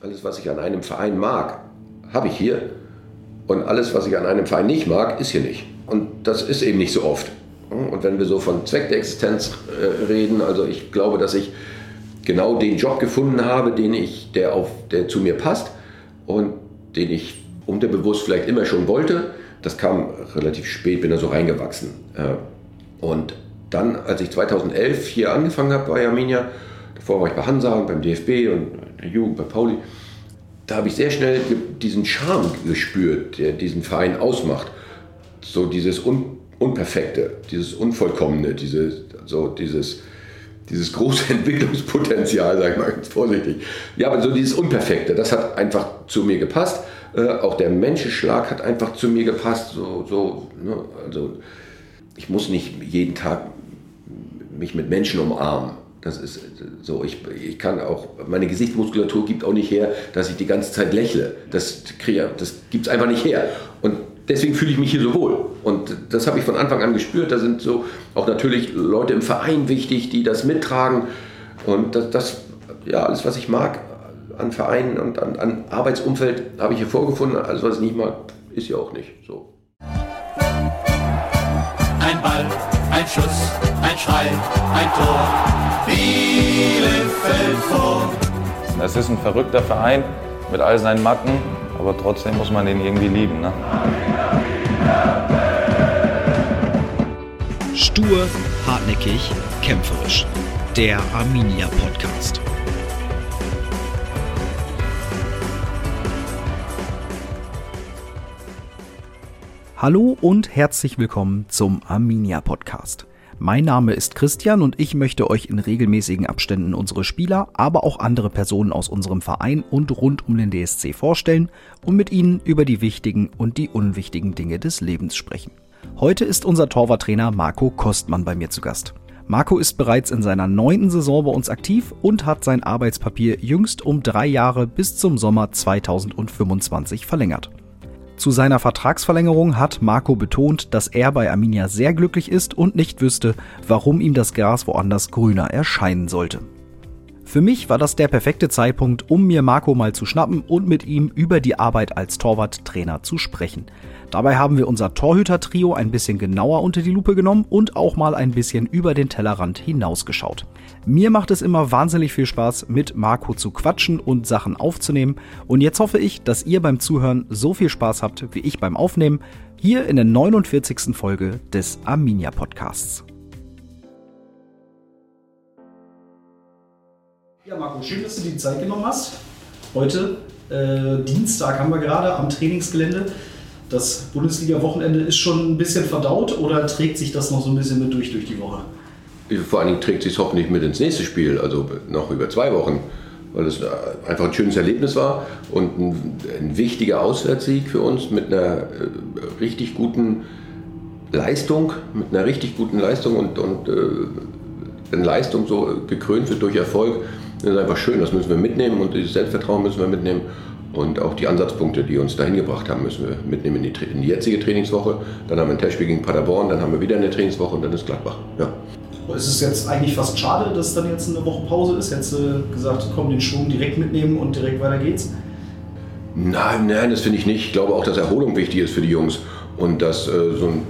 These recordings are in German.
Alles, was ich an einem Verein mag, habe ich hier. Und alles, was ich an einem Verein nicht mag, ist hier nicht. Und das ist eben nicht so oft. Und wenn wir so von Zweck der Existenz äh, reden, also ich glaube, dass ich genau den Job gefunden habe, den ich, der, auf, der zu mir passt und den ich unterbewusst vielleicht immer schon wollte. Das kam relativ spät, bin da so reingewachsen. Äh, und dann, als ich 2011 hier angefangen habe bei Arminia, davor war ich bei Hansa und beim DFB und der Jugend bei Pauli, da habe ich sehr schnell diesen Charme gespürt, der diesen Verein ausmacht. So dieses Un Unperfekte, dieses Unvollkommene, diese, so dieses, dieses große Entwicklungspotenzial, sage ich mal ganz vorsichtig. Ja, aber so dieses Unperfekte, das hat einfach zu mir gepasst. Äh, auch der Menschenschlag hat einfach zu mir gepasst. So, so, ne? Also ich muss nicht jeden Tag mich mit Menschen umarmen. Das ist so, ich, ich kann auch, meine Gesichtsmuskulatur gibt auch nicht her, dass ich die ganze Zeit lächle. Das, das gibt es einfach nicht her. Und deswegen fühle ich mich hier so wohl. Und das habe ich von Anfang an gespürt. Da sind so auch natürlich Leute im Verein wichtig, die das mittragen. Und das, das ja, alles, was ich mag an Vereinen und an, an Arbeitsumfeld, habe ich hier vorgefunden. Alles, was ich nicht mag, ist ja auch nicht so. Ein Ball, ein Schuss, ein Schrei, ein Tor. Bielefeld vor. Es ist ein verrückter Verein mit all seinen Macken, aber trotzdem muss man den irgendwie lieben. Ne? Stur, hartnäckig, kämpferisch. Der Arminia Podcast. Hallo und herzlich willkommen zum Arminia Podcast. Mein Name ist Christian und ich möchte euch in regelmäßigen Abständen unsere Spieler, aber auch andere Personen aus unserem Verein und rund um den DSC vorstellen und mit ihnen über die wichtigen und die unwichtigen Dinge des Lebens sprechen. Heute ist unser Torwarttrainer Marco Kostmann bei mir zu Gast. Marco ist bereits in seiner neunten Saison bei uns aktiv und hat sein Arbeitspapier jüngst um drei Jahre bis zum Sommer 2025 verlängert. Zu seiner Vertragsverlängerung hat Marco betont, dass er bei Arminia sehr glücklich ist und nicht wüsste, warum ihm das Gras woanders grüner erscheinen sollte. Für mich war das der perfekte Zeitpunkt, um mir Marco mal zu schnappen und mit ihm über die Arbeit als Torwarttrainer zu sprechen. Dabei haben wir unser Torhüter-Trio ein bisschen genauer unter die Lupe genommen und auch mal ein bisschen über den Tellerrand hinausgeschaut. Mir macht es immer wahnsinnig viel Spaß, mit Marco zu quatschen und Sachen aufzunehmen. Und jetzt hoffe ich, dass ihr beim Zuhören so viel Spaß habt wie ich beim Aufnehmen, hier in der 49. Folge des Arminia Podcasts. Ja, Marco, schön, dass du die Zeit genommen hast. Heute, äh, Dienstag, haben wir gerade am Trainingsgelende. Das Bundesliga-Wochenende ist schon ein bisschen verdaut oder trägt sich das noch so ein bisschen mit durch durch die Woche? Vor allen Dingen trägt sich hoffentlich mit ins nächste Spiel, also noch über zwei Wochen, weil es einfach ein schönes Erlebnis war und ein, ein wichtiger Auswärtssieg für uns mit einer äh, richtig guten Leistung, mit einer richtig guten Leistung und, und äh, Leistung so gekrönt wird durch Erfolg, das ist einfach schön, das müssen wir mitnehmen und dieses Selbstvertrauen müssen wir mitnehmen. Und auch die Ansatzpunkte, die uns dahin gebracht haben, müssen wir mitnehmen in die, in die jetzige Trainingswoche. Dann haben wir ein Testspiel gegen Paderborn, dann haben wir wieder eine Trainingswoche und dann ist Gladbach. Ja. Es ist jetzt eigentlich fast schade, dass dann jetzt eine Woche Pause ist. Hättest du gesagt, komm, den Schwung direkt mitnehmen und direkt weiter geht's? Nein, nein, das finde ich nicht. Ich glaube auch, dass Erholung wichtig ist für die Jungs. Und dass äh, so ein,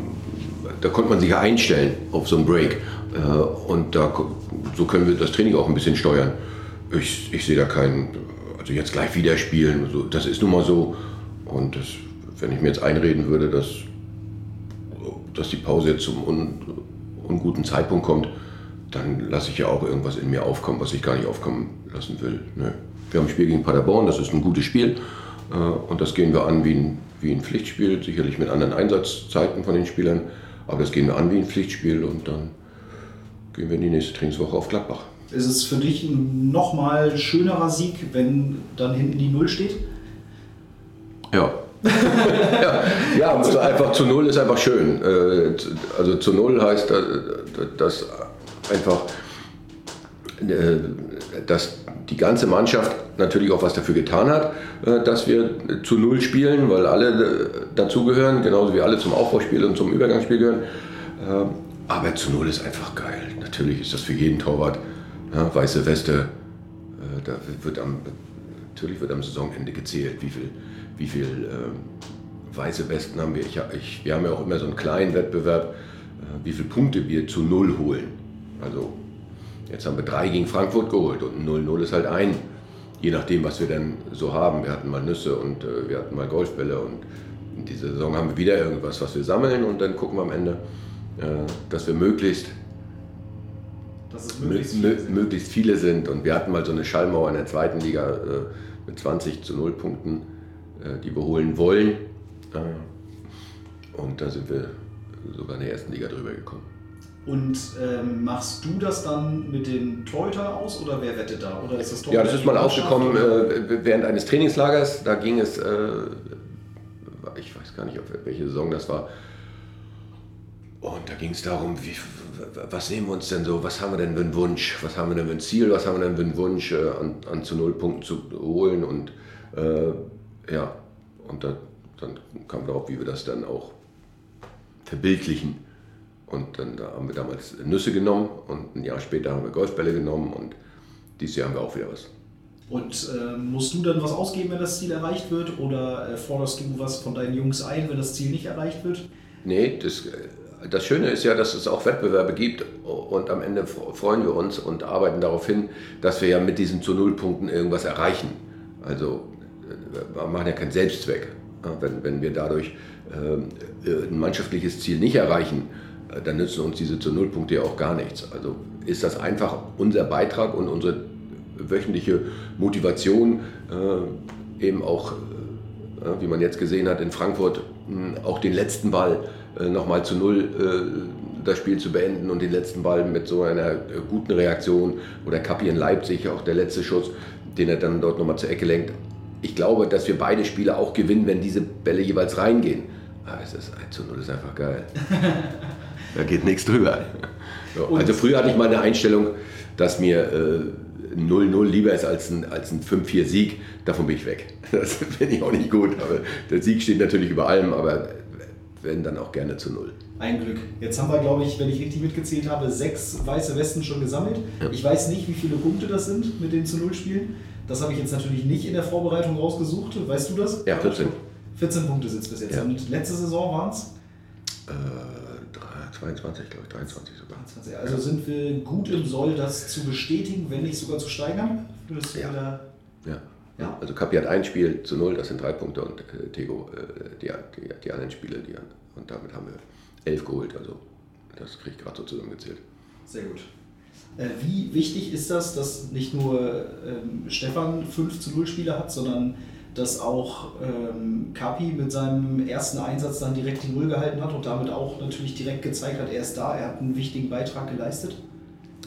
da konnte man sich ja einstellen auf so einen Break. Äh, und da, so können wir das Training auch ein bisschen steuern. Ich, ich sehe da keinen, also jetzt gleich wieder spielen. So, das ist nun mal so. Und das, wenn ich mir jetzt einreden würde, dass, dass die Pause jetzt zum un, unguten Zeitpunkt kommt, dann lasse ich ja auch irgendwas in mir aufkommen, was ich gar nicht aufkommen lassen will. Ne? Wir haben ein Spiel gegen Paderborn, das ist ein gutes Spiel. Äh, und das gehen wir an wie ein, wie ein Pflichtspiel, sicherlich mit anderen Einsatzzeiten von den Spielern. Aber das gehen wir an wie ein Pflichtspiel und dann gehen wir in die nächste Trainingswoche auf Gladbach. Ist es für dich ein nochmal schönerer Sieg, wenn dann hinten die Null steht? Ja. Ja, ja also einfach zu Null ist einfach schön. Äh, also zu Null heißt, dass einfach äh, dass die ganze Mannschaft natürlich auch was dafür getan hat, äh, dass wir zu Null spielen, weil alle dazugehören, genauso wie alle zum Aufbauspiel und zum Übergangsspiel gehören. Aber zu Null ist einfach geil. Natürlich ist das für jeden Torwart ja, weiße Weste, äh, da wird am natürlich wird am Saisonende gezählt, wie viel, wie viel äh, weiße Westen haben wir. Ich, ich, wir haben ja auch immer so einen kleinen Wettbewerb, äh, wie viele Punkte wir zu Null holen. Also jetzt haben wir drei gegen Frankfurt geholt und 0-0 ist halt ein, je nachdem, was wir dann so haben. Wir hatten mal Nüsse und äh, wir hatten mal Golfbälle und in dieser Saison haben wir wieder irgendwas, was wir sammeln und dann gucken wir am Ende, äh, dass wir möglichst Dass möglichst mö viele sind. möglichst viele sind. Und wir hatten mal so eine Schallmauer in der zweiten Liga äh, mit 20 zu 0 Punkten, die wir holen wollen. Äh, und da sind wir sogar in der ersten Liga drüber gekommen. Und ähm, machst du das dann mit den Torhüter aus oder wer wettet da? Oder ist das Ja, das ist mal aufgekommen äh, während eines Trainingslagers. Da ging es, äh, ich weiß gar nicht, auf welche Saison das war. Und da ging es darum, wie, was nehmen wir uns denn so, was haben wir denn für einen Wunsch, was haben wir denn für ein Ziel, was haben wir denn für einen Wunsch, äh, an, an zu null Punkten zu holen. Und äh, ja, und da, dann kam darauf, wie wir das dann auch verbildlichen. Und dann da haben wir damals Nüsse genommen und ein Jahr später haben wir Golfbälle genommen und dieses Jahr haben wir auch wieder was. Und äh, musst du dann was ausgeben, wenn das Ziel erreicht wird? Oder äh, forderst du was von deinen Jungs ein, wenn das Ziel nicht erreicht wird? Nee, das, das Schöne ist ja, dass es auch Wettbewerbe gibt und am Ende freuen wir uns und arbeiten darauf hin, dass wir ja mit diesen zu Null-Punkten irgendwas erreichen. Also äh, wir machen ja keinen Selbstzweck. Wenn, wenn wir dadurch äh, ein mannschaftliches Ziel nicht erreichen, äh, dann nützen uns diese zu Null-Punkte ja auch gar nichts. Also ist das einfach unser Beitrag und unsere wöchentliche Motivation, äh, eben auch wie man jetzt gesehen hat in Frankfurt, auch den letzten Ball nochmal zu null das Spiel zu beenden und den letzten Ball mit so einer guten Reaktion oder Kapi in Leipzig, auch der letzte Schuss, den er dann dort nochmal zur Ecke lenkt. Ich glaube, dass wir beide Spiele auch gewinnen, wenn diese Bälle jeweils reingehen. Ah, es ist 1 zu 0 ist einfach geil. da geht nichts drüber. So, also früher hatte ich mal eine Einstellung, dass mir äh, 0-0 lieber ist als ein, als ein 5-4-Sieg. Davon bin ich weg. Das finde ich auch nicht gut. Aber der Sieg steht natürlich über allem, aber wenn dann auch gerne zu Null. Ein Glück. Jetzt haben wir, glaube ich, wenn ich richtig mitgezählt habe, sechs weiße Westen schon gesammelt. Ja. Ich weiß nicht, wie viele Punkte das sind mit den zu Null Spielen. Das habe ich jetzt natürlich nicht in der Vorbereitung rausgesucht. Weißt du das? Ja, 14. 14 Punkte sind es bis jetzt. Ja. Und letzte Saison waren es? Äh, drei- 22, glaube ich, 23 sogar. Also sind wir gut im Soll, das zu bestätigen, wenn nicht sogar zu steigern? Würdest du Ja. da Ja. Ja. Also Kapi hat ein Spiel zu Null, das sind drei Punkte und äh, Tego äh, die, die, die anderen Spiele, die, und damit haben wir elf geholt. Also das kriege ich gerade so zusammengezählt. Sehr gut. Äh, Wie wichtig ist das, dass nicht nur ähm, Stefan 5 zu 0 Spiele hat, sondern dass auch ähm, Kapi mit seinem ersten Einsatz dann direkt die Null gehalten hat und damit auch natürlich direkt gezeigt hat, er ist da, er hat einen wichtigen Beitrag geleistet?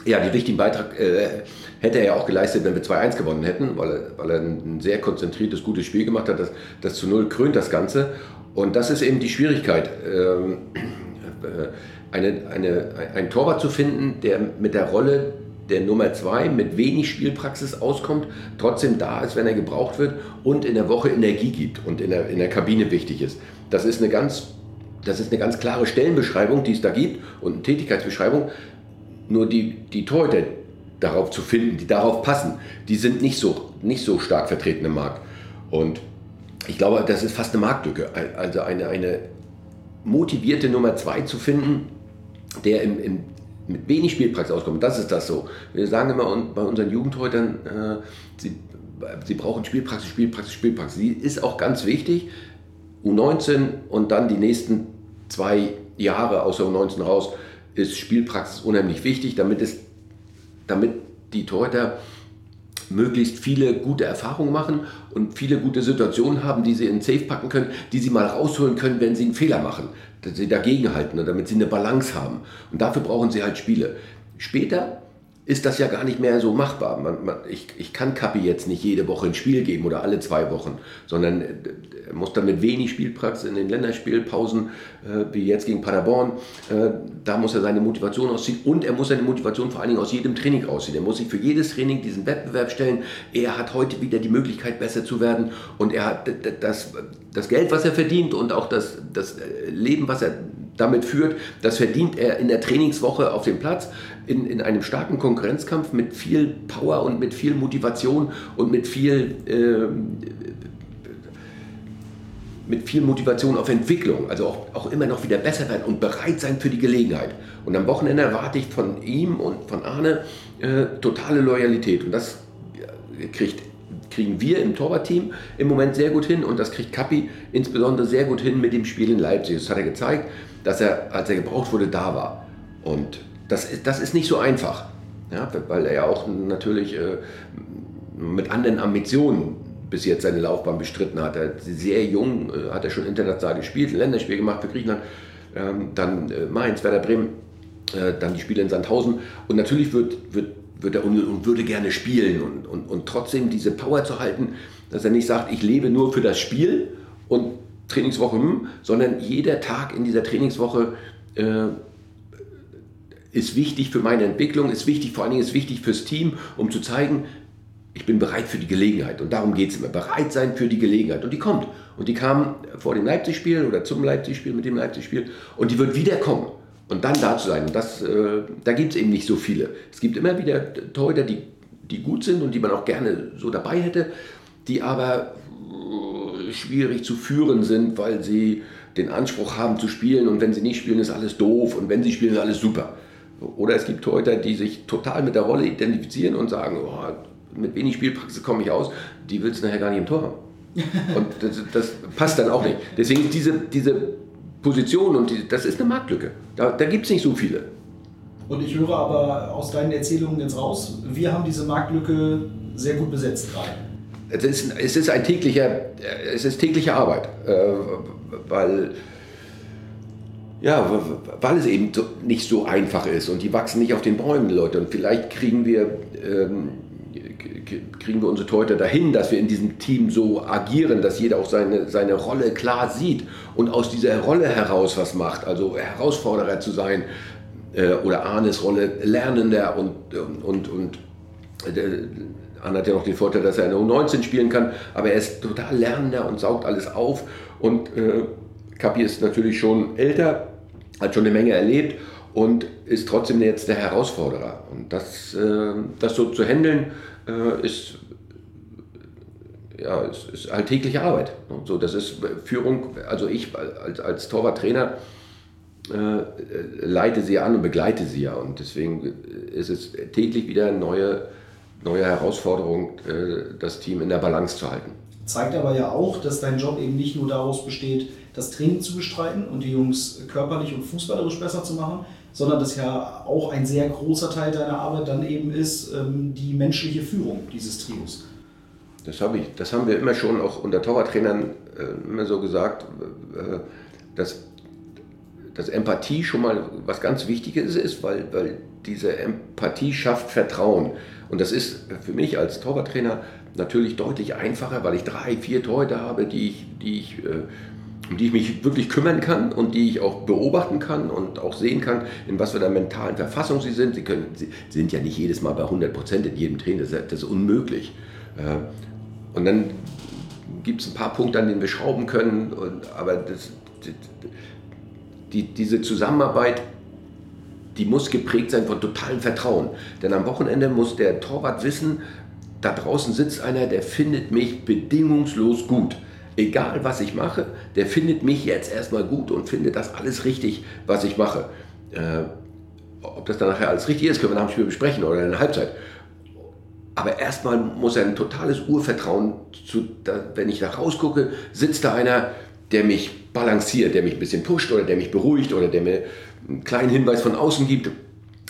Ja, den wichtigen Beitrag äh, hätte er ja auch geleistet, wenn wir 2-1 gewonnen hätten, weil er, weil er ein sehr konzentriertes, gutes Spiel gemacht hat. Das, das zu Null krönt das Ganze. Und das ist eben die Schwierigkeit, ähm, äh, eine, eine, einen Torwart zu finden, der mit der Rolle der Nummer 2 mit wenig Spielpraxis auskommt, trotzdem da ist, wenn er gebraucht wird und in der Woche Energie gibt und in der, in der Kabine wichtig ist. Das ist eine ganz das ist eine ganz klare Stellenbeschreibung, die es da gibt und eine Tätigkeitsbeschreibung. Nur die, die Torhüter darauf zu finden, die darauf passen, die sind nicht so, nicht so stark vertreten im Markt. Und ich glaube, das ist fast eine Marktlücke. Also eine, eine motivierte Nummer zwei zu finden, der im, im, mit wenig Spielpraxis auskommt. Das ist das so. Wir sagen immer bei unseren Jugendhäutern, äh, sie, sie brauchen Spielpraxis, Spielpraxis, Spielpraxis. Die ist auch ganz wichtig. U19 und dann die nächsten zwei Jahre aus der U19 raus ist Spielpraxis unheimlich wichtig, damit, es, damit die Torhüter möglichst viele gute Erfahrungen machen und viele gute Situationen haben, die sie in den Safe packen können, die sie mal rausholen können, wenn sie einen Fehler machen, dass sie dagegenhalten und damit sie eine Balance haben. Und dafür brauchen sie halt Spiele. Später ist das ja gar nicht mehr so machbar. Man, man, ich, ich kann Kapi jetzt nicht jede Woche ein Spiel geben oder alle zwei Wochen, sondern äh, er muss dann mit wenig Spielpraxis in den Länderspielpausen, äh, wie jetzt gegen Paderborn, äh, da muss er seine Motivation ausziehen und er muss seine Motivation vor allen Dingen aus jedem Training rausziehen. Er muss sich für jedes Training diesen Wettbewerb stellen. Er hat heute wieder die Möglichkeit, besser zu werden und er hat das, das Geld, was er verdient und auch das, das Leben, was er damit führt, das verdient er in der Trainingswoche auf dem Platz, in, in einem starken Konkurrenzkampf mit viel Power und mit viel Motivation und mit viel, äh, mit viel Motivation auf Entwicklung, also auch, auch immer noch wieder besser werden und bereit sein für die Gelegenheit. Und am Wochenende erwarte ich von ihm und von Arne äh, totale Loyalität und das kriegt kriegen wir im Torwartteam im Moment sehr gut hin und das kriegt Kappi insbesondere sehr gut hin mit dem Spiel in Leipzig. Das hat er gezeigt, dass er, als er gebraucht wurde, da war. Und das ist, das ist nicht so einfach, ja, weil er ja auch natürlich äh, mit anderen Ambitionen bis jetzt seine Laufbahn bestritten hat. Er sehr jung äh, hat er schon international gespielt, ein Länderspiel gemacht für Griechenland, ähm, dann äh, Mainz, Werder Bremen, äh, dann die Spiele in Sandhausen. Und natürlich wird, wird wird er und würde gerne spielen und, und, und trotzdem diese Power zu halten, dass er nicht sagt, ich lebe nur für das Spiel und Trainingswoche, hm, sondern jeder Tag in dieser Trainingswoche äh, ist wichtig für meine Entwicklung, ist wichtig, vor allen Dingen ist wichtig fürs Team, um zu zeigen, ich bin bereit für die Gelegenheit. Und darum geht es immer. Bereit sein für die Gelegenheit. Und die kommt. Und die kam vor dem Leipzig-Spiel oder zum Leipzig-Spiel, mit dem Leipzig-Spiel. Und die wird wieder kommen. Und dann da zu sein, und das, äh, da gibt es eben nicht so viele. Es gibt immer wieder Torhüter, die, die gut sind und die man auch gerne so dabei hätte, die aber äh, schwierig zu führen sind, weil sie den Anspruch haben zu spielen und wenn sie nicht spielen, ist alles doof und wenn sie spielen, ist alles super. Oder es gibt Torhüter, die sich total mit der Rolle identifizieren und sagen, oh, mit wenig Spielpraxis komme ich aus, die willst du nachher gar nicht im Tor haben. Und das, das passt dann auch nicht. Deswegen diese, diese Position und die, das ist eine Marktlücke. Da, da gibt es nicht so viele. Und ich höre aber aus deinen Erzählungen jetzt raus, wir haben diese Marktlücke sehr gut besetzt gerade. Es ist, es ist ein täglicher, es ist tägliche Arbeit, äh, weil, ja, weil es eben nicht so einfach ist und die wachsen nicht auf den Bäumen, Leute. Und vielleicht kriegen wir ähm, kriegen wir unsere Torhüter dahin, dass wir in diesem Team so agieren, dass jeder auch seine, seine Rolle klar sieht und aus dieser Rolle heraus was macht, also Herausforderer zu sein äh, oder Arnes Rolle Lernender und, und, und äh, Arne hat ja noch den Vorteil, dass er eine U19 spielen kann, aber er ist total Lernender und saugt alles auf und äh, Kapi ist natürlich schon älter, hat schon eine Menge erlebt und ist trotzdem jetzt der Herausforderer. Und das, äh, das so zu handeln, äh, ist, ja, ist, ist alltägliche Arbeit. Und so, das ist Führung, also ich als, als Torwarttrainer äh, leite sie an und begleite sie ja. Und deswegen ist es täglich wieder eine neue, neue Herausforderung, äh, das Team in der Balance zu halten. Zeigt aber ja auch, dass dein Job eben nicht nur daraus besteht, das Training zu bestreiten und die Jungs körperlich und fußballerisch besser zu machen, sondern dass ja auch ein sehr großer Teil deiner Arbeit dann eben ist ähm, die menschliche Führung dieses Trios. Das, hab ich, das haben wir immer schon auch unter Torwarttrainern äh, immer so gesagt, äh, dass, dass Empathie schon mal was ganz Wichtiges ist, weil, weil diese Empathie schafft Vertrauen. Und das ist für mich als Torwarttrainer natürlich deutlich einfacher, weil ich drei, vier Torhüter habe, die ich, die ich äh, um die ich mich wirklich kümmern kann und die ich auch beobachten kann und auch sehen kann, in was für einer mentalen Verfassung sie sind. Sie, können, sie sind ja nicht jedes Mal bei 100 Prozent in jedem Training, das ist, das ist unmöglich. Äh, und dann gibt es ein paar Punkte, an denen wir schrauben können, und, aber das, die, diese Zusammenarbeit, die muss geprägt sein von totalem Vertrauen. Denn am Wochenende muss der Torwart wissen, da draußen sitzt einer, der findet mich bedingungslos gut egal was ich mache, der findet mich jetzt erstmal gut und findet das alles richtig, was ich mache. Äh, ob das dann nachher alles richtig ist, können wir nach dem Spiel besprechen oder in der Halbzeit. Aber erstmal muss er ein totales Urvertrauen, zu, da, wenn ich da rausgucke, sitzt da einer, der mich balanciert, der mich ein bisschen pusht oder der mich beruhigt oder der mir einen kleinen Hinweis von außen gibt.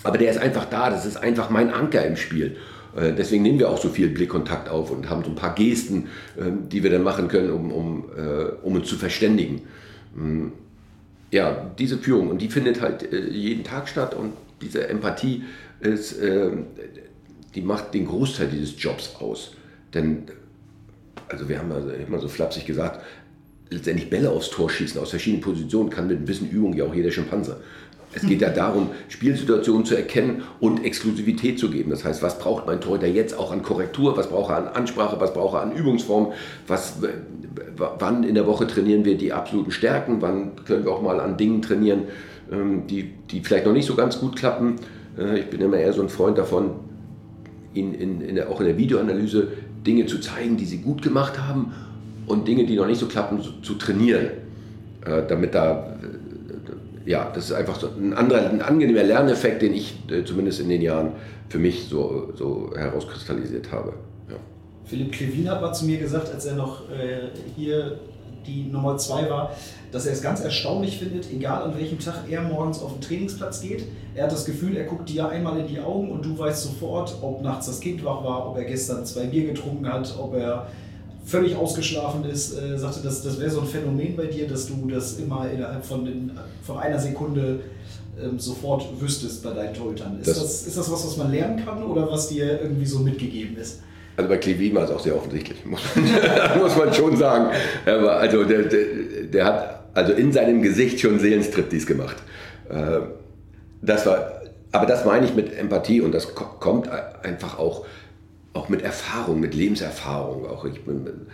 Aber der ist einfach da, das ist einfach mein Anker im Spiel. Äh, deswegen nehmen wir auch so viel Blickkontakt auf und haben so ein paar Gesten, ähm, die wir dann machen können, um, um, äh, um uns zu verständigen. Mm, ja, diese Führung und die findet halt äh, jeden Tag statt und diese Empathie ist, ähm, die macht den Großteil dieses Jobs aus. Denn, also wir haben also immer so flapsig gesagt, letztendlich Bälle aufs Tor schießen aus verschiedenen Positionen kann mit ein bisschen Übung ja auch jeder Schimpanse. Es geht ja darum, Spielsituationen zu erkennen und Exklusivität zu geben. Das heißt, was braucht mein Torhüter jetzt auch an Korrektur, was braucht er an Ansprache, was braucht er an Übungsform, was, wann in der Woche trainieren wir die absoluten Stärken, wann können wir auch mal an Dingen trainieren, ähm, die, die vielleicht noch nicht so ganz gut klappen. Äh, ich bin immer eher so ein Freund davon, in, in, in der, auch in der Videoanalyse Dinge zu zeigen, die sie gut gemacht haben und Dinge, die noch nicht so klappen, zu, trainieren. Äh, damit da ja, das ist einfach so ein anderer, ein angenehmer Lerneffekt, den ich äh, zumindest in den Jahren für mich so, so herauskristallisiert habe. Ja. Philipp Klevin hat mal zu mir gesagt, als er noch äh, hier die Nummer zwei war, dass er es ganz erstaunlich findet, egal an welchem Tag er morgens auf den Trainingsplatz geht. Er hat das Gefühl, er guckt dir einmal in die Augen und du weißt sofort, ob nachts das Kind wach war, ob er gestern zwei Bier getrunken hat, ob er völlig ausgeschlafen ist, äh, sagte, das, das wäre so ein Phänomen bei dir, dass du das immer innerhalb von, den, von einer Sekunde ähm, sofort wüsstest bei deinen Torhütern. Ist das, das, ist das was, was man lernen kann oder was dir irgendwie so mitgegeben ist? Also bei Klevin war es auch sehr offensichtlich, muss man, muss man schon sagen. Aber also der, der, der, hat also in seinem Gesicht schon Seelenstriptease gemacht. Äh, das war, aber das meine ich mit Empathie und das kommt einfach auch auch mit Erfahrung, mit Lebenserfahrung. Auch ich bin,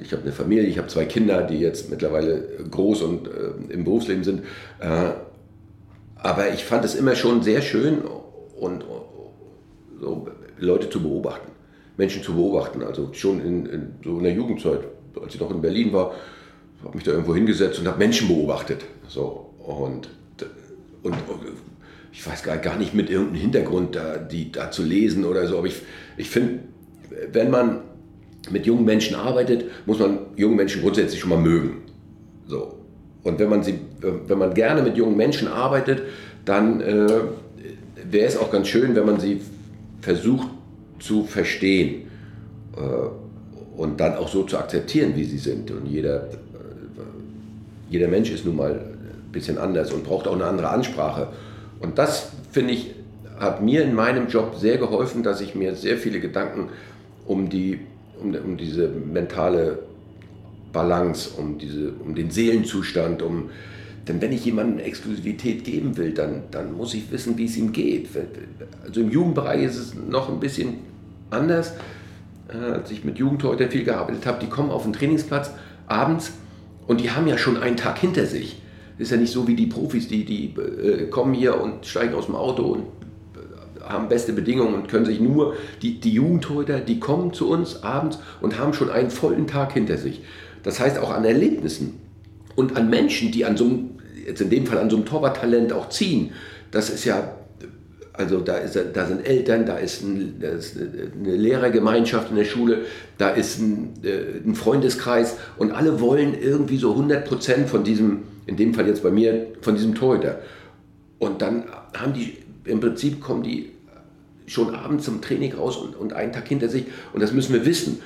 ich habe eine Familie, ich habe zwei Kinder, die jetzt mittlerweile groß und äh, im Berufsleben sind. Äh, aber ich fand es immer schon sehr schön und so Leute zu beobachten, Menschen zu beobachten. Also schon in, in, so in der Jugendzeit, als ich noch in Berlin war, habe mich da irgendwo hingesetzt und habe Menschen beobachtet. So und und ich weiß gar, gar nicht mit irgendeinem Hintergrund da, die, da zu lesen oder so, aber ich, ich finde, wenn man mit jungen Menschen arbeitet, muss man jungen Menschen grundsätzlich schon mal mögen. So. Und wenn man, sie, wenn man gerne mit jungen Menschen arbeitet, dann äh, wäre es auch ganz schön, wenn man sie versucht zu verstehen äh, und dann auch so zu akzeptieren, wie sie sind. Und jeder, äh, jeder Mensch ist nun mal ein bisschen anders und braucht auch eine andere Ansprache. Und das, finde ich, hat mir in meinem Job sehr geholfen, dass ich mir sehr viele Gedanken um, die, um, um diese mentale Balance, um, diese, um den Seelenzustand, um, denn wenn ich jemandem Exklusivität geben will, dann, dann muss ich wissen, wie es ihm geht. Also im Jugendbereich ist es noch ein bisschen anders. Äh, als ich mit Jugend heute viel gearbeitet habe, die kommen auf den Trainingsplatz abends und die haben ja schon einen Tag hinter sich ist ja nicht so wie die Profis, die, die äh, kommen hier und steigen aus dem Auto und äh, haben beste Bedingungen und können sich nur, die, die Jugendhäuter, die kommen zu uns abends und haben schon einen vollen Tag hinter sich. Das heißt auch an Erlebnissen und an Menschen, die an so einem, jetzt in dem Fall an so einem Torwarttalent auch ziehen. Das ist ja, also da, ist, da sind Eltern, da ist, ein, da ist eine Lehrergemeinschaft in der Schule, da ist ein, äh, ein Freundeskreis und alle wollen irgendwie so 100 Prozent von diesem in dem Fall jetzt bei mir, von diesem Torhüter. Und dann haben die, im Prinzip kommen die schon abends zum Training raus und, und einen Tag hinter sich. Und das müssen wir wissen.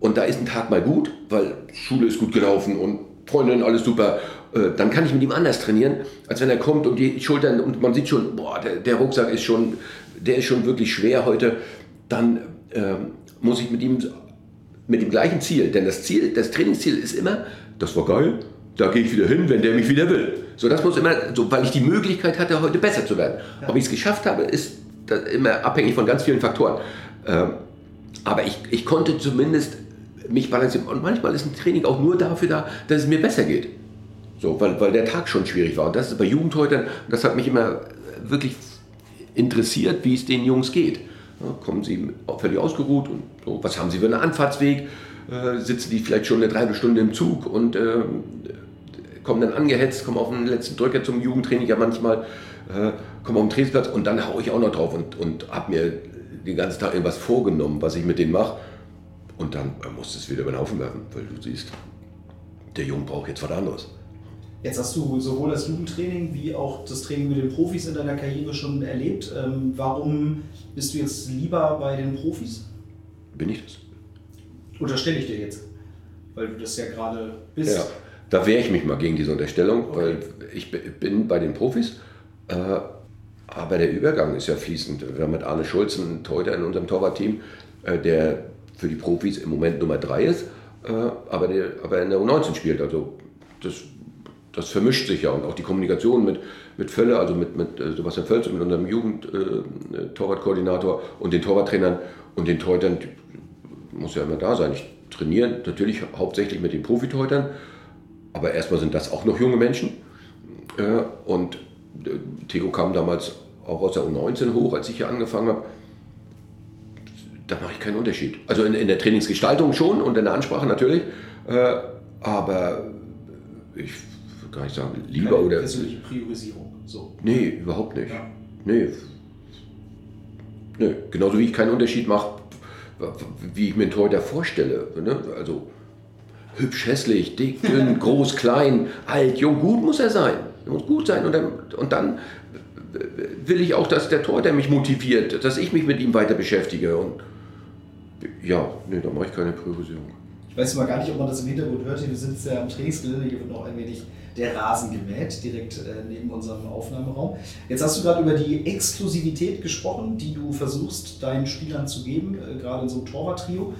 Und da ist ein Tag mal gut, weil Schule ist gut gelaufen und Freundin, alles super. Äh, dann kann ich mit ihm anders trainieren, als wenn er kommt und die Schultern und man sieht schon, boah, der, der Rucksack ist schon, der ist schon wirklich schwer heute. Dann äh, muss ich mit ihm mit dem gleichen Ziel, denn das Ziel, das Trainingsziel ist immer, das war geil, da gehe ich wieder hin, wenn der mich wieder will. So, das muss immer, so, weil ich die Möglichkeit hatte, heute besser zu werden. Ja. Ob ich es geschafft habe, ist immer abhängig von ganz vielen Faktoren. Ähm, aber ich, ich konnte zumindest mich balancieren. Und manchmal ist ein Training auch nur dafür da, dass es mir besser geht. So, weil, weil der Tag schon schwierig war. Und das ist bei Jugendhäutern, das hat mich immer wirklich interessiert, wie es den Jungs geht. Ja, kommen sie völlig ausgeruht und so, was haben sie für einen Anfahrtsweg? Äh, sitzen die vielleicht schon eine Dreiviertelstunde im Zug und äh, kommen dann angehetzt, kommen auf den letzten Drücker zum Jugendtraining ja manchmal, äh, kommen auf den Trainingsplatz und dann haue ich auch noch drauf und, und habe mir den ganzen Tag irgendwas vorgenommen, was ich mit denen mache. Und dann äh, musst du es wieder über den Haufen werfen, weil du siehst, der Junge braucht jetzt was anderes. Jetzt hast du sowohl das Jugendtraining wie auch das Training mit den Profis in deiner Karriere schon erlebt. Ähm, warum bist du jetzt lieber bei den Profis? Bin ich das? Unterstelle ich dir jetzt, weil du das ja gerade bist. Ja. Da wehre ich mich mal gegen diese Unterstellung, okay. weil ich bin bei den Profis, äh, aber der Übergang ist ja fließend. Wir haben mit Arne Schulz einen Torhüter in unserem Torwartteam, äh, der für die Profis im Moment Nummer 3 ist, äh, aber, der, aber in der U19 spielt. Also das das vermischt sich ja und auch die Kommunikation mit, mit Völle, also mit, mit äh, Sebastian Völz und mit unserem Jugend-Torwartkoordinator äh, und den Torwarttrainern und den Torhütern muss ja immer da sein. Ich trainiere natürlich hauptsächlich mit den Profitorhütern, aber erstmal sind das auch noch junge Menschen. Und äh, Theo kam damals auch aus der U19 hoch, als ich hier angefangen habe. Da mache ich keinen Unterschied. Also in, in, der Trainingsgestaltung schon und in der Ansprache natürlich, äh, aber ich würde gar nicht sagen, lieber Keine oder. persönliche Priorisierung. So. Nee, überhaupt nicht. Ja. Nee. Nee. Genauso wie ich keinen Unterschied mache, wie ich mir einen Torhüter vorstelle. Ne? Also hübsch, hässlich, dick, dünn, groß, klein, alt, jung, gut muss er sein. Er muss gut sein und dann, und dann will ich auch, dass der Torhüter mich motiviert, dass ich mich mit ihm weiter beschäftige. Und ja, nee, da mache ich keine Priorisierung. Ich weiß mal gar nicht, ob man das im Hintergrund hört. Wir sitzen ja am Trainingsgelände, hier wird noch ein wenig der Rasen gemäht, direkt äh, neben unserem Aufnahmeraum. Jetzt hast du gerade über die Exklusivität gesprochen, die du versuchst, deinen Spielern zu geben, äh, gerade in so einem Torwarttrio.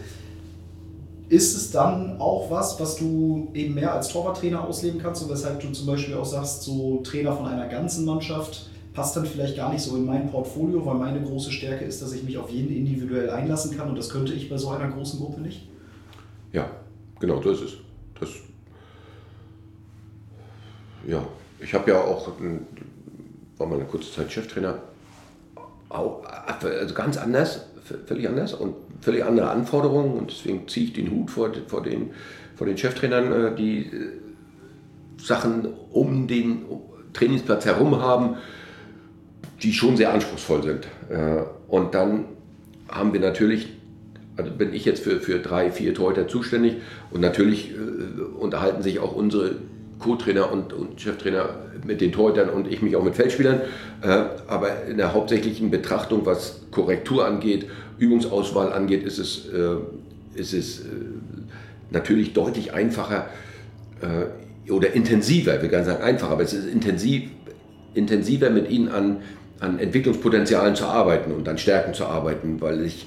Ist es dann auch was, was du eben mehr als Torwarttrainer ausleben kannst und weshalb du zum Beispiel auch sagst, so Trainer von einer ganzen Mannschaft passt dann vielleicht gar nicht so in mein Portfolio, weil meine große Stärke ist, dass ich mich auf jeden individuell einlassen kann und das könnte ich bei so einer großen Gruppe nicht? Ja, genau, so ist es. Das, ja, ich habe ja auch, war mal eine kurze Zeit Cheftrainer, auch, also ganz anders, völlig anders und völlig andere Anforderungen und deswegen ziehe ich den Hut vor, vor, den, vor den Cheftrainern, äh, die äh, Sachen um den Trainingsplatz herum haben, die schon sehr anspruchsvoll sind. Äh, und dann haben wir natürlich also bin ich jetzt für, für drei, vier Torhüter zuständig und natürlich unterhalten sich auch unsere Co-Trainer und, und, Cheftrainer mit den Torhütern und ich mich auch mit Feldspielern. Äh, aber in der hauptsächlichen Betrachtung, was Korrektur angeht, Übungsauswahl angeht, ist es, äh, ist es äh, natürlich deutlich einfacher äh, oder intensiver, ich will gar nicht sagen einfacher, aber es ist intensiv, intensiver mit ihnen an, an Entwicklungspotenzialen zu arbeiten und an Stärken zu arbeiten, weil ich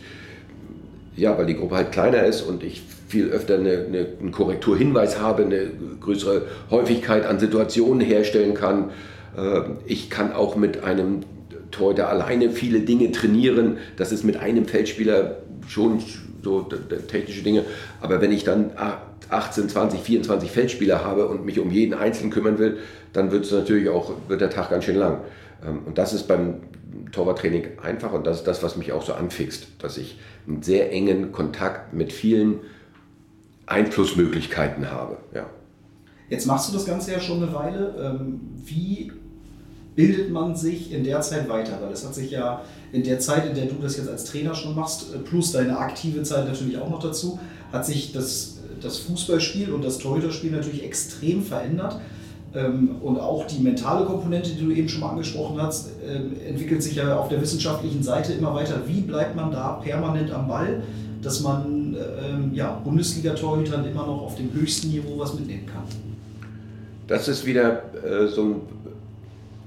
ja, weil die Gruppe halt kleiner ist und ich viel öfter eine, eine, einen Korrekturhinweis habe, eine größere Häufigkeit an Situationen herstellen kann. Äh, ich kann auch mit einem Torhüter alleine viele Dinge trainieren. Das ist mit einem Feldspieler schon so technische Dinge. Aber wenn ich dann 18, 20, 24 Feldspieler habe und mich um jeden Einzelnen kümmern will, dann wird es natürlich auch, wird der Tag ganz schön lang. Ähm, und das ist beim Torwarttraining einfach und das ist das, was mich auch so anfixt, dass ich einen sehr engen Kontakt mit vielen Einflussmöglichkeiten habe. Ja. Jetzt machst du das Ganze ja schon eine Weile. Ähm, wie bildet man sich in der Zeit weiter? Weil es hat sich ja in der Zeit, in der du das jetzt als Trainer schon machst, äh, plus deine aktive Zeit natürlich auch noch dazu, hat sich das, das Fußballspiel und das Torhüterspiel natürlich extrem verändert. Ähm, und auch die mentale Komponente, die du eben schon mal angesprochen hast, ähm, entwickelt sich ja auf der wissenschaftlichen Seite immer weiter. Wie bleibt man da permanent am Ball, dass man ähm, ja, Bundesliga-Torhütern immer noch auf dem höchsten Niveau was mitnehmen kann? Das ist wieder äh, so ein,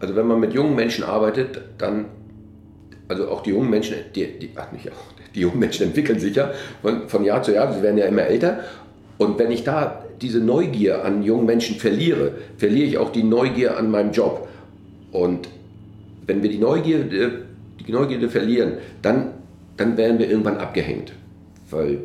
also wenn man mit jungen Menschen arbeitet, dann, also auch die jungen Menschen, die, die, ach nicht auch, die jungen Menschen entwickeln sich ja von, von Jahr zu Jahr, sie werden ja immer älter. Und wenn ich da diese Neugier an jungen Menschen verliere, verliere ich auch die Neugier an meinem Job. Und wenn wir die Neugierde, die Neugierde verlieren, dann, dann werden wir irgendwann abgehängt. Weil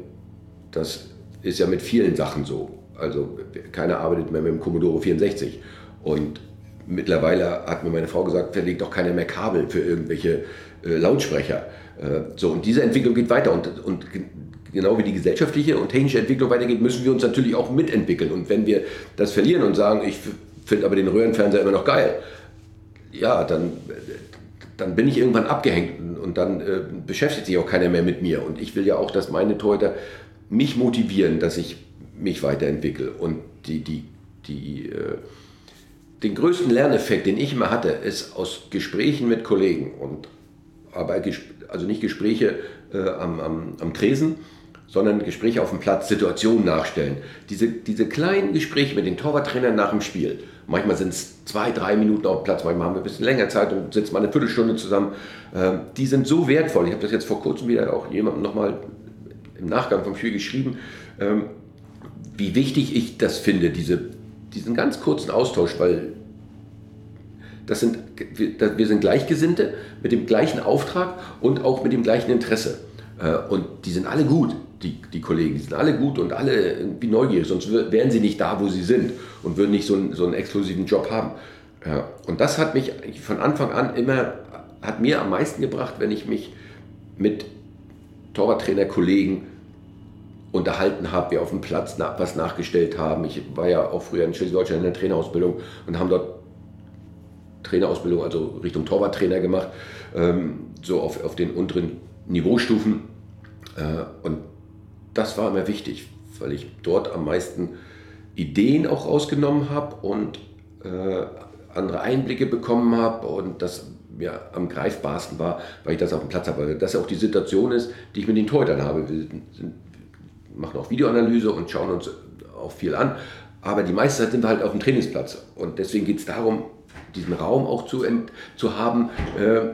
das ist ja mit vielen Sachen so. Also keiner arbeitet mehr mit dem Commodore 64. Und mittlerweile hat mir meine Frau gesagt, verlegt doch keiner mehr Kabel für irgendwelche äh, Lautsprecher. Äh, so, und diese Entwicklung geht weiter. Und, und genau wie die gesellschaftliche und technische Entwicklung weitergeht, müssen wir uns natürlich auch mitentwickeln. Und wenn wir das verlieren und sagen, ich finde aber den Röhrenfernseher immer noch geil, ja, dann, dann bin ich irgendwann abgehängt und dann äh, beschäftigt sich auch keiner mehr mit mir. Und ich will ja auch, dass meine Torhüter mich motivieren, dass ich mich weiterentwickle. Und die, die, die, äh, den größten Lerneffekt, den ich immer hatte, ist aus Gesprächen mit Kollegen und aber also nicht Gespräche äh, am, am, am Tresen, sondern Gespräche auf dem Platz, Situationen nachstellen. Diese, diese kleinen Gespräche mit den Torwarttrainern nach dem Spiel, manchmal sind es zwei, drei Minuten auf dem Platz, manchmal haben wir ein bisschen länger Zeit und sitzen mal eine Viertelstunde zusammen, ähm, die sind so wertvoll. Ich habe das jetzt vor kurzem wieder auch jemandem nochmal im Nachgang vom Spiel geschrieben, ähm, wie wichtig ich das finde, diese, diesen ganz kurzen Austausch, weil das sind, wir sind Gleichgesinnte mit dem gleichen Auftrag und auch mit dem gleichen Interesse. Äh, und die sind alle gut, die, die Kollegen, die sind alle gut und alle irgendwie neugierig, sonst wären sie nicht da, wo sie sind und würden nicht so einen, so einen exklusiven Job haben. Ja, und das hat mich von Anfang an immer, hat mir am meisten gebracht, wenn ich mich mit Torwarttrainer-Kollegen unterhalten habe, wir auf dem Platz was nachgestellt haben. Ich war ja auch früher in Schleswig-Holstein in der Trainerausbildung und haben dort Trainerausbildung, also Richtung Torwarttrainer gemacht, ähm, so auf, auf den unteren Niveaustufen. Äh, und das war mir wichtig, weil ich dort am meisten Ideen auch rausgenommen habe und äh, andere Einblicke bekommen habe und das mir am greifbarsten war, weil ich das auf dem Platz habe. Weil das auch die Situation ist, die ich mit den Torhütern habe. Wir sind, machen auch Videoanalyse und schauen uns auch viel an. Aber die meiste Zeit sind wir halt auf dem Trainingsplatz. Und deswegen geht es darum, diesen Raum auch zu, zu haben äh,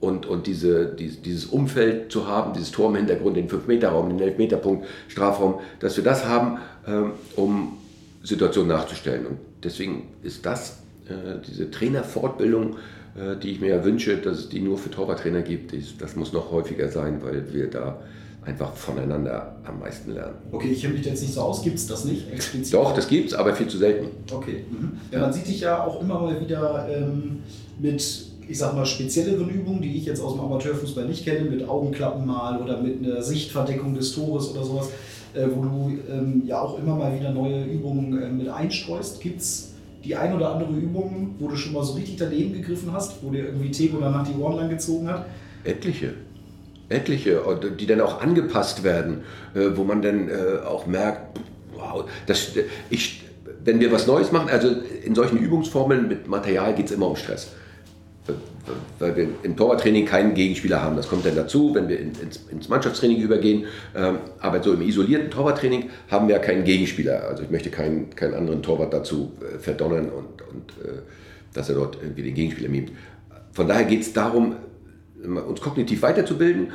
und, und diese, die, dieses Umfeld zu haben, dieses Tor im Hintergrund, den 5-Meter-Raum, den 11-Meter-Punkt, Strafraum, dass wir das haben, äh, um Situationen nachzustellen. Und deswegen ist das, äh, diese Trainerfortbildung, äh, die ich mir ja wünsche, dass es die nur für Torwarttrainer gibt, das muss noch häufiger sein, weil wir da einfach voneinander am meisten lernen. Okay, ich kenne mich jetzt nicht so aus. Gibt es das nicht explizit? Doch, das gibt es, aber viel zu selten. Okay. Mhm. Ja, man sieht dich ja auch immer mal wieder ähm, mit, ich sag mal, spezielleren Übungen, die ich jetzt aus dem Amateurfußball nicht kenne, mit Augenklappen mal oder mit einer Sichtverdeckung des Tores oder sowas, äh, wo du ähm, ja auch immer mal wieder neue Übungen äh, mit einstreust. Gibt es die ein oder andere Übung, wo du schon mal so richtig daneben gegriffen hast, wo dir irgendwie Tego danach die Ohren lang gezogen hat? Etliche etliche, die dann auch angepasst werden, äh, wo man dann äh, auch merkt, wow, das, ich, wenn wir was Neues machen, also in solchen Übungsformeln mit Material geht es immer um Stress. Weil wir im Torwarttraining keinen Gegenspieler haben. Das kommt dann dazu, wenn wir ins, ins Mannschaftstraining übergehen. Ähm, aber so im isolierten Torwarttraining haben wir keinen Gegenspieler. Also ich möchte keinen, keinen anderen Torwart dazu äh, verdonnern und, und dass er dort irgendwie den Gegenspieler mimt. Von daher geht es darum, uns kognitiv weiterzubilden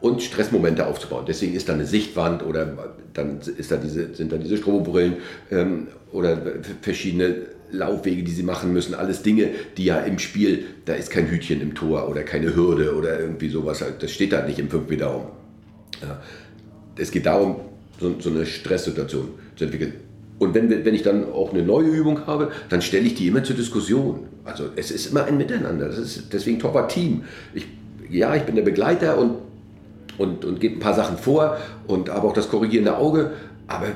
und Stressmomente aufzubauen. Deswegen ist da eine Sichtwand oder dann ist da diese, sind da diese Strobobrillen ähm, oder verschiedene Laufwege, die sie machen müssen. Alles Dinge, die ja im Spiel, da ist kein Hütchen im Tor oder keine Hürde oder irgendwie sowas. Das steht da nicht im 5-Meter-Raum. Ja. Es geht darum, so, so eine Stresssituation zu entwickeln. Und wenn, wenn ich dann auch eine neue Übung habe, dann stelle ich die immer zur Diskussion. Also es ist immer ein Miteinander. Das ist deswegen Topper-Team. Ja, ich bin der Begleiter und, und, und gebe ein paar Sachen vor und habe auch das korrigierende Auge, aber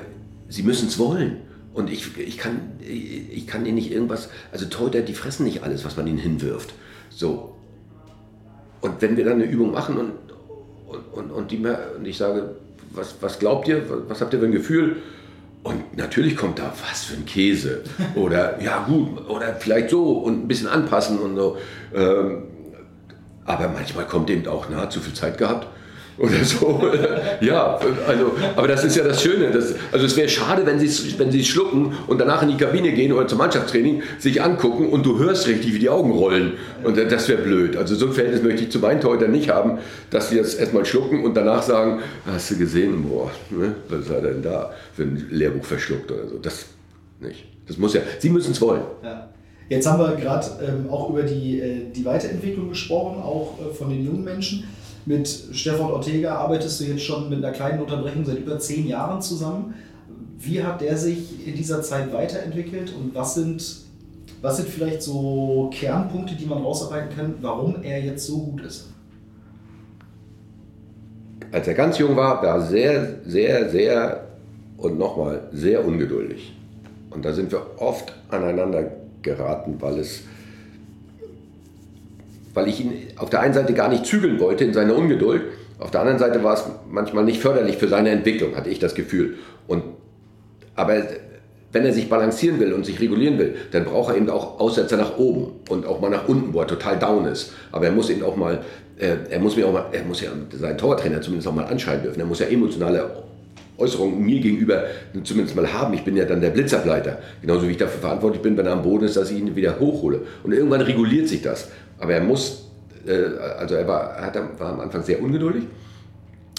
sie müssen es wollen. Und ich, ich, kann, ich kann ihnen nicht irgendwas, also Torhüter, die fressen nicht alles, was man ihnen hinwirft. So. Und wenn wir dann eine Übung machen und, und, und, und, die, und ich sage, was, was glaubt ihr, was habt ihr für ein Gefühl? Und natürlich kommt da, was für ein Käse. Oder ja gut, oder vielleicht so und ein bisschen anpassen und so. Ähm, aber manchmal kommt eben auch, na, zu viel Zeit gehabt oder so. ja, also, aber das ist ja das Schöne. Das, also es wäre schade, wenn sie wenn es schlucken und danach in die Kabine gehen oder zum Mannschaftstraining, sich angucken und du hörst richtig, wie die Augen rollen. Und das wäre blöd. Also so ein Verhältnis möchte ich zu meinen Torhütern nicht haben, dass sie das erstmal schlucken und danach sagen, hast du gesehen, boah, ne, was hat er denn da für ein Lehrbuch verschluckt oder so. Das nicht. Das muss ja, sie müssen es wollen. Ja. Jetzt haben wir gerade ähm, auch über die, äh, die Weiterentwicklung gesprochen, auch äh, von den jungen Menschen. Mit Stefan Ortega arbeitest du jetzt schon mit einer kleinen Unterbrechung seit über zehn Jahren zusammen. Wie hat der sich in dieser Zeit weiterentwickelt und was sind, was sind vielleicht so Kernpunkte, die man rausarbeiten kann, warum er jetzt so gut ist? Als er ganz jung war, war er sehr, sehr, sehr und nochmal sehr ungeduldig. Und da sind wir oft aneinander geraten, weil es weil ich ihn auf der einen Seite gar nicht zügeln wollte in seiner Ungeduld, auf der anderen Seite war es manchmal nicht förderlich für seine Entwicklung, hatte ich das Gefühl. Und, aber wenn er sich balancieren will und sich regulieren will, dann braucht er eben auch Aussetzer nach oben und auch mal nach unten, wo er total down ist. Aber er muss eben auch mal, äh, er muss mir auch mal, er muss ja seinen Torwarttrainer zumindest auch mal anschreiben dürfen. Er muss ja emotionale Äußerungen mir gegenüber zumindest mal haben. Ich bin ja dann der Blitzableiter. Genauso wie ich dafür verantwortlich bin, wenn er am Boden ist, dass ich ihn wieder hochhole. Und irgendwann reguliert sich das. Aber er muss, äh, also er war, hat, war am Anfang sehr ungeduldig,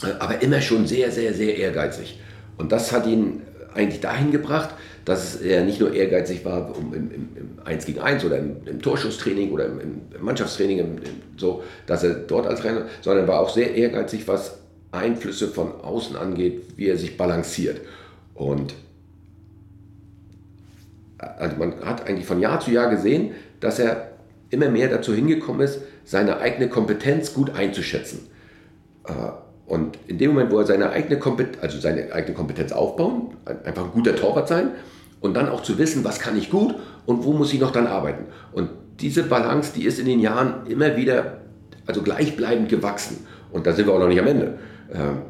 äh, aber immer schon sehr, sehr, sehr ehrgeizig. Und das hat ihn, eigentlich dahin gebracht, dass er nicht nur ehrgeizig war um im, im, im 1 gegen 1 oder im, im Torschusstraining oder im, im Mannschaftstraining, so, dass er dort als Trainer, sondern war auch sehr ehrgeizig, was Einflüsse von außen angeht, wie er sich balanciert. Und also man hat eigentlich von Jahr zu Jahr gesehen, dass er immer mehr dazu hingekommen ist, seine eigene Kompetenz gut einzuschätzen. Äh, und in dem Moment, wo er seine eigene, Kompetenz, also seine eigene Kompetenz aufbauen, einfach ein guter Torwart sein und dann auch zu wissen, was kann ich gut und wo muss ich noch dann arbeiten. Und diese Balance, die ist in den Jahren immer wieder also gleichbleibend gewachsen. Und da sind wir auch noch nicht am Ende. Ähm,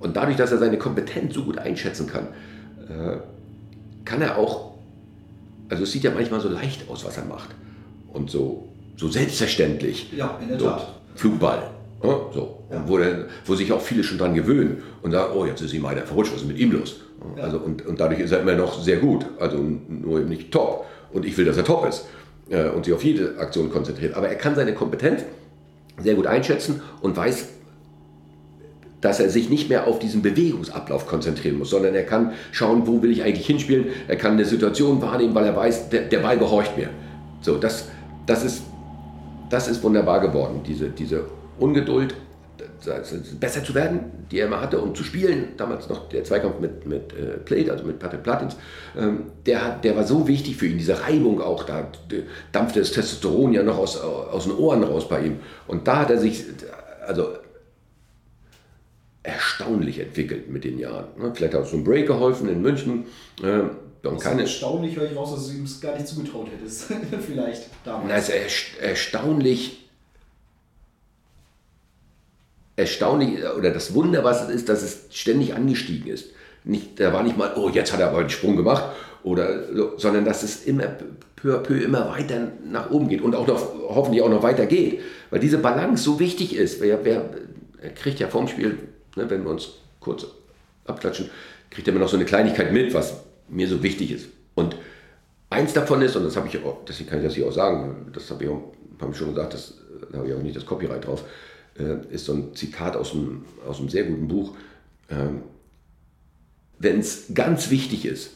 und dadurch, dass er seine Kompetenz so gut einschätzen kann, äh, kann er auch, also es sieht ja manchmal so leicht aus, was er macht. Und so, so selbstverständlich. Ja, in der so, Tat. Flugball. Ja, so. Ja. Wo, der, wo sich auch viele schon dran gewöhnen und sagen, oh, jetzt ist ihm einer verrutscht, was ist mit ihm los? Ja. Also, und, und dadurch ist er immer noch sehr gut, also nur eben nicht top. Und ich will, dass er top ist äh, und sich auf jede Aktion konzentriert. Aber er kann seine Kompetenz sehr gut einschätzen und weiß, dass er sich nicht mehr auf diesen Bewegungsablauf konzentrieren muss, sondern er kann schauen, wo will ich eigentlich hinspielen. Er kann eine Situation wahrnehmen, weil er weiß, der, der Ball gehorcht mir. So, das, das, ist, das ist wunderbar geworden, diese, diese Ungeduld, besser zu werden, die er immer hatte, und zu spielen. Damals noch der Zweikampf mit, mit äh, Plate, also mit Patrick Platins, ähm, der, der war so wichtig für ihn, diese Reibung auch, da dampfte das Testosteron ja noch aus, aus den Ohren raus bei ihm. Und da hat er sich, also erstaunlich entwickelt mit den Jahren. Ne? Vielleicht hat auch so ein Break geholfen in München. Äh, und Das ist keine, erstaunlich, höre ich raus, dass du ihm es gar nicht zugetraut hättest. Vielleicht damals. Na, erst- erstaunlich, erstaunlich, oder das Wunder, was es ist, dass es ständig angestiegen ist. Nicht, da war nicht mal, oh, jetzt hat er aber einen Sprung gemacht, oder so, sondern dass es immer peu à peu immer weiter nach oben geht und auch noch, hoffentlich auch noch weiter geht. Weil diese Balance so wichtig ist. Wer, wer er kriegt ja vorm Spiel, ne, wenn wir uns kurz abklatschen, kriegt er immer noch so eine Kleinigkeit mit, was mir so wichtig ist. Und eins davon ist, und das habe ich auch, deswegen kann ich das hier auch sagen, das habe ich auch schon gesagt, das, da habe ich auch nicht das Copyright drauf, äh, ist so ein Zitat aus einem, aus einem sehr guten Buch. Ähm, Wenn es ganz wichtig ist,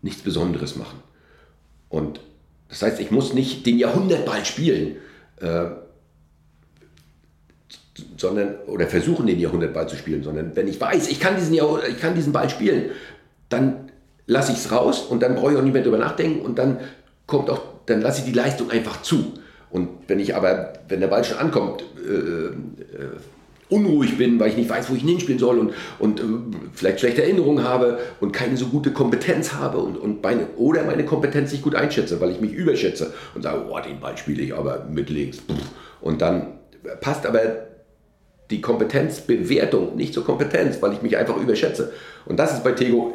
nichts Besonderes machen. Und das heißt, ich muss nicht den Jahrhundertball spielen, äh, sondern oder versuchen den Jahrhundertball zu spielen, sondern wenn ich weiß, ich kann diesen, Jahrhundert, ich kann diesen Ball spielen, dann lasse ich es raus und dann brauche ich auch nicht mehr drüber nachdenken und dann kommt auch, dann lasse ich die Leistung einfach zu. Und wenn ich aber, wenn der Ball schon ankommt, äh, äh, unruhig bin, weil ich nicht weiß, wo ich hinspielen soll und, und äh, vielleicht schlechte Erinnerungen habe und keine so gute Kompetenz habe und, und meine, oder meine Kompetenz nicht gut einschätze, weil ich mich überschätze und sage, oh, den Ball spiele ich aber mit links. Und dann passt aber die Kompetenzbewertung nicht zur Kompetenz, weil ich mich einfach überschätze. Und das ist bei Tego,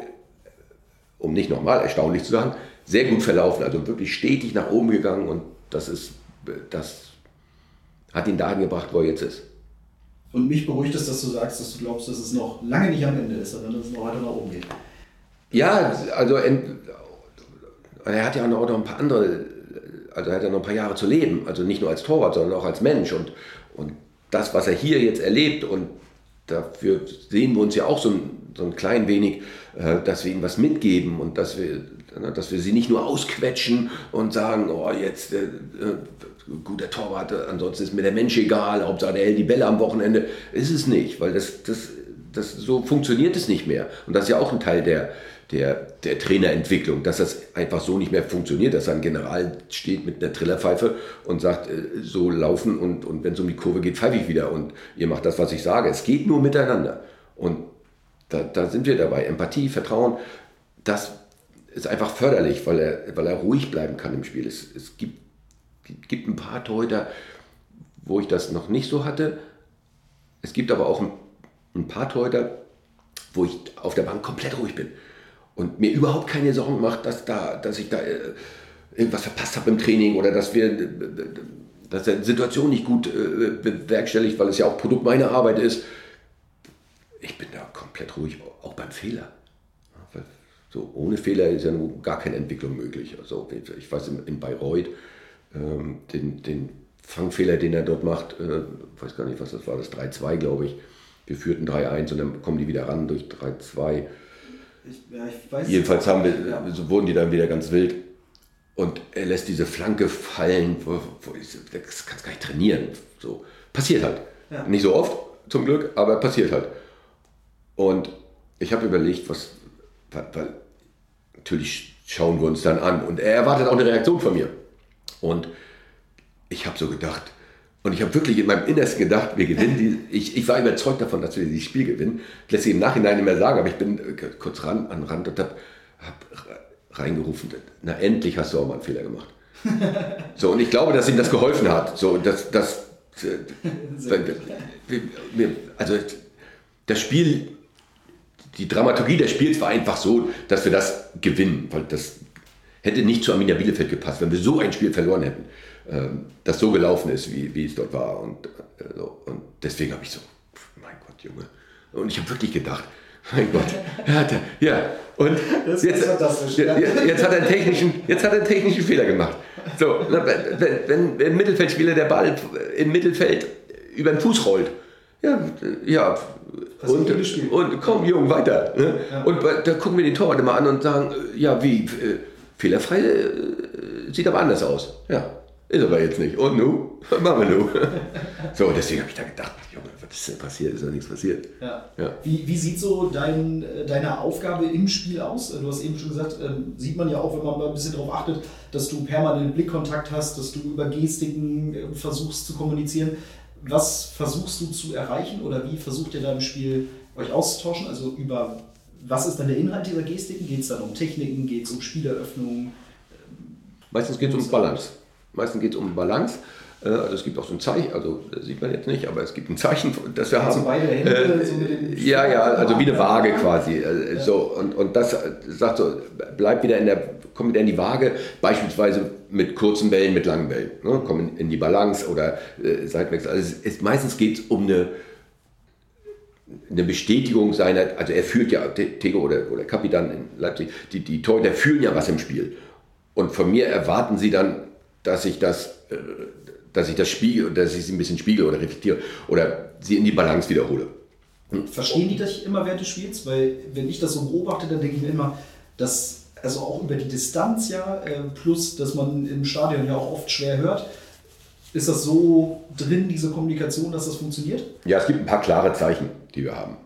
um nicht nochmal erstaunlich zu sagen, sehr gut verlaufen. Also wirklich stetig nach oben gegangen und das ist, das hat ihn dahin gebracht, wo er jetzt ist. Und mich beruhigt es, dass du sagst, dass du glaubst, dass es noch lange nicht am Ende ist, sondern dass es noch weiter nach oben geht. Ja, also er hat ja auch noch ein paar andere, also er hat ja noch ein paar Jahre zu leben, also nicht nur als Torwart, sondern auch als Mensch und, und das, was er hier jetzt erlebt und dafür sehen wir uns ja auch so ein, so ein klein wenig, äh, dass wir ihm was mitgeben und dass wir, ne, dass wir sie nicht nur ausquetschen und sagen, oh jetzt äh, äh, guter Torwart, ansonsten ist mir der Mensch egal, Hauptsache der hält die Bälle am Wochenende. Ist es nicht, weil das, das, das, so funktioniert es nicht mehr. Und das ist ja auch ein Teil der, der, der Trainerentwicklung, dass das einfach so nicht mehr funktioniert, dass ein General steht mit einer Trillerpfeife und sagt, äh, so laufen und, und wenn es um die Kurve geht, pfeife ich wieder und ihr macht das, was ich sage. Es geht nur miteinander. Und da, da sind wir dabei. Empathie, Vertrauen, das ist einfach förderlich, weil er, weil er ruhig bleiben kann im Spiel. Es, es gibt, gibt ein paar Torhüter, wo ich das noch nicht so hatte. Es gibt aber auch ein, ein paar Torhüter, wo ich auf der Bank komplett ruhig bin und mir überhaupt keine Sorgen macht, dass, da, dass ich da äh, irgendwas verpasst habe im Training oder dass wir äh, dass er die Situation nicht gut äh, bewerkstelligt, weil es ja auch Produkt meiner Arbeit ist. Ich bin da komplett ruhig, auch beim Fehler. So, ohne Fehler ist ja nun gar keine Entwicklung möglich. Also, ich weiß, in, Bayreuth, ähm, den, den Fangfehler, den er dort macht, äh, weiß gar nicht, was das war, das 3-2, glaube ich. Wir führten 3-1 und dann kommen die wieder ran durch 3-2. Ich, ja, Jedenfalls haben wir, Ja. so wurden die dann wieder ganz wild. Und er lässt diese Flanke fallen, wo, wo ich, das kannst du gar nicht trainieren. So. Passiert halt. Ja. Nicht so oft, zum Glück, aber passiert halt. Und ich habe überlegt, was, weil, natürlich schauen wir uns dann an. Und er erwartet auch eine Reaktion von mir. Und ich habe so gedacht, und ich habe wirklich in meinem Innersten gedacht, wir gewinnen die. Ich, ich war überzeugt davon, dass wir dieses Spiel gewinnen. Lässt sich im Nachhinein nicht mehr sagen, aber ich bin äh, kurz ran, an den Rand und habe hab reingerufen, na endlich hast du auch mal einen Fehler gemacht. So, und ich glaube, dass ihm das geholfen hat. So, dass, dass, äh, also das Spiel, die Dramaturgie des Spiels war einfach so, dass wir das gewinnen, weil das hätte nicht zu Arminia Bielefeld gepasst, wenn wir so ein Spiel verloren hätten, ähm, das so gelaufen ist, wie, wie es dort war. Und, äh, so. und deswegen habe ich so, mein Gott, Junge. Und ich habe wirklich gedacht, mein Gott, er hat, ja, und jetzt, jetzt, ja. jetzt, hat er einen technischen, jetzt hat er einen technischen Fehler gemacht. So, wenn, wenn, wenn ein Mittelfeldspieler der Ball im Mittelfeld über den Fuß rollt, ja, äh, ja, und, und komm, Jung, weiter. Ne? Ja. Und da gucken wir den Torwart immer an und sagen, äh, ja, wie, äh, fehlerfrei äh, sieht aber anders aus. Ja, ist aber jetzt nicht. Und nu? Was machen wir nu? so, deswegen habe ich da gedacht, Junge, was ist denn passiert? Ist doch nichts passiert. Ja. Ja. Wie, wie sieht so dein, äh, deine Aufgabe im Spiel aus? Äh, Du hast eben schon gesagt, ähm, sieht man ja auch, wenn man mal ein bisschen darauf achtet, dass du permanent Blickkontakt hast, dass du über Gestiken äh, versuchst zu kommunizieren. Was versuchst du zu erreichen oder wie versucht ihr da im Spiel euch auszutauschen? Also über was ist dann der Inhalt dieser Gestiken? Geht es dann um Techniken? Geht es um Spieleröffnungen? Meistens geht es um Balance. Meistens geht es um Balance. Äh, Also es gibt auch so ein Zeichen, also das sieht man jetzt nicht, aber es gibt ein Zeichen, das wir Also haben. beide Hände, Äh, so ja, ja, also wie eine Waage Ja. quasi. Äh, So, und, und das sagt so, bleib wieder in der, komm wieder in die Waage, beispielsweise mit kurzen Wellen, mit langen Wellen. Ne? Komm in, in die Balance oder äh, Seitwechsel. Also es ist, meistens geht es um eine, eine Bestätigung seiner, also er führt ja, Te- Tego oder, oder Kapitan in Leipzig, die, die Torhüter fühlen ja was im Spiel. Und von mir erwarten sie dann, dass ich das, äh, dass ich das spiegel, dass ich sie ein bisschen spiegel oder reflektiere oder sie in die Balance wiederhole. Verstehen die dich immer während des Spiels? Weil, wenn ich das so beobachte, dann denke ich mir immer, dass, also auch über die Distanz ja, äh, plus, dass man im Stadion ja auch oft schwer hört, ist das so drin, diese Kommunikation, dass das funktioniert? Ja, es gibt ein paar klare Zeichen, die wir haben.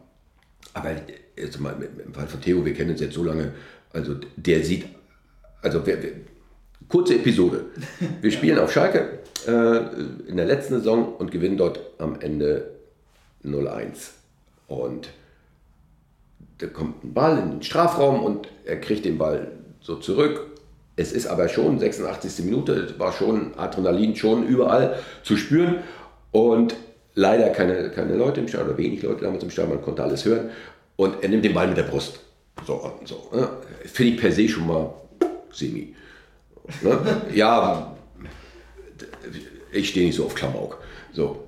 Aber jetzt mal im Fall von Theo, wir kennen uns jetzt so lange, also der sieht, also wer, wer, kurze Episode. Wir spielen auf Schalke äh, in der letzten Saison und gewinnen dort am Ende 0-1. Und da kommt ein Ball in den Strafraum und er kriegt den Ball so zurück. Es ist aber schon 86. Minute, es war schon Adrenalin schon überall zu spüren und leider keine, keine Leute im Stadion oder wenig Leute damals im Stadion, man konnte alles hören und er nimmt den Ball mit der Brust. So so. Ne? Finde ich per se schon mal semi. Ne? Ja, ich stehe nicht so auf Klamauk. So.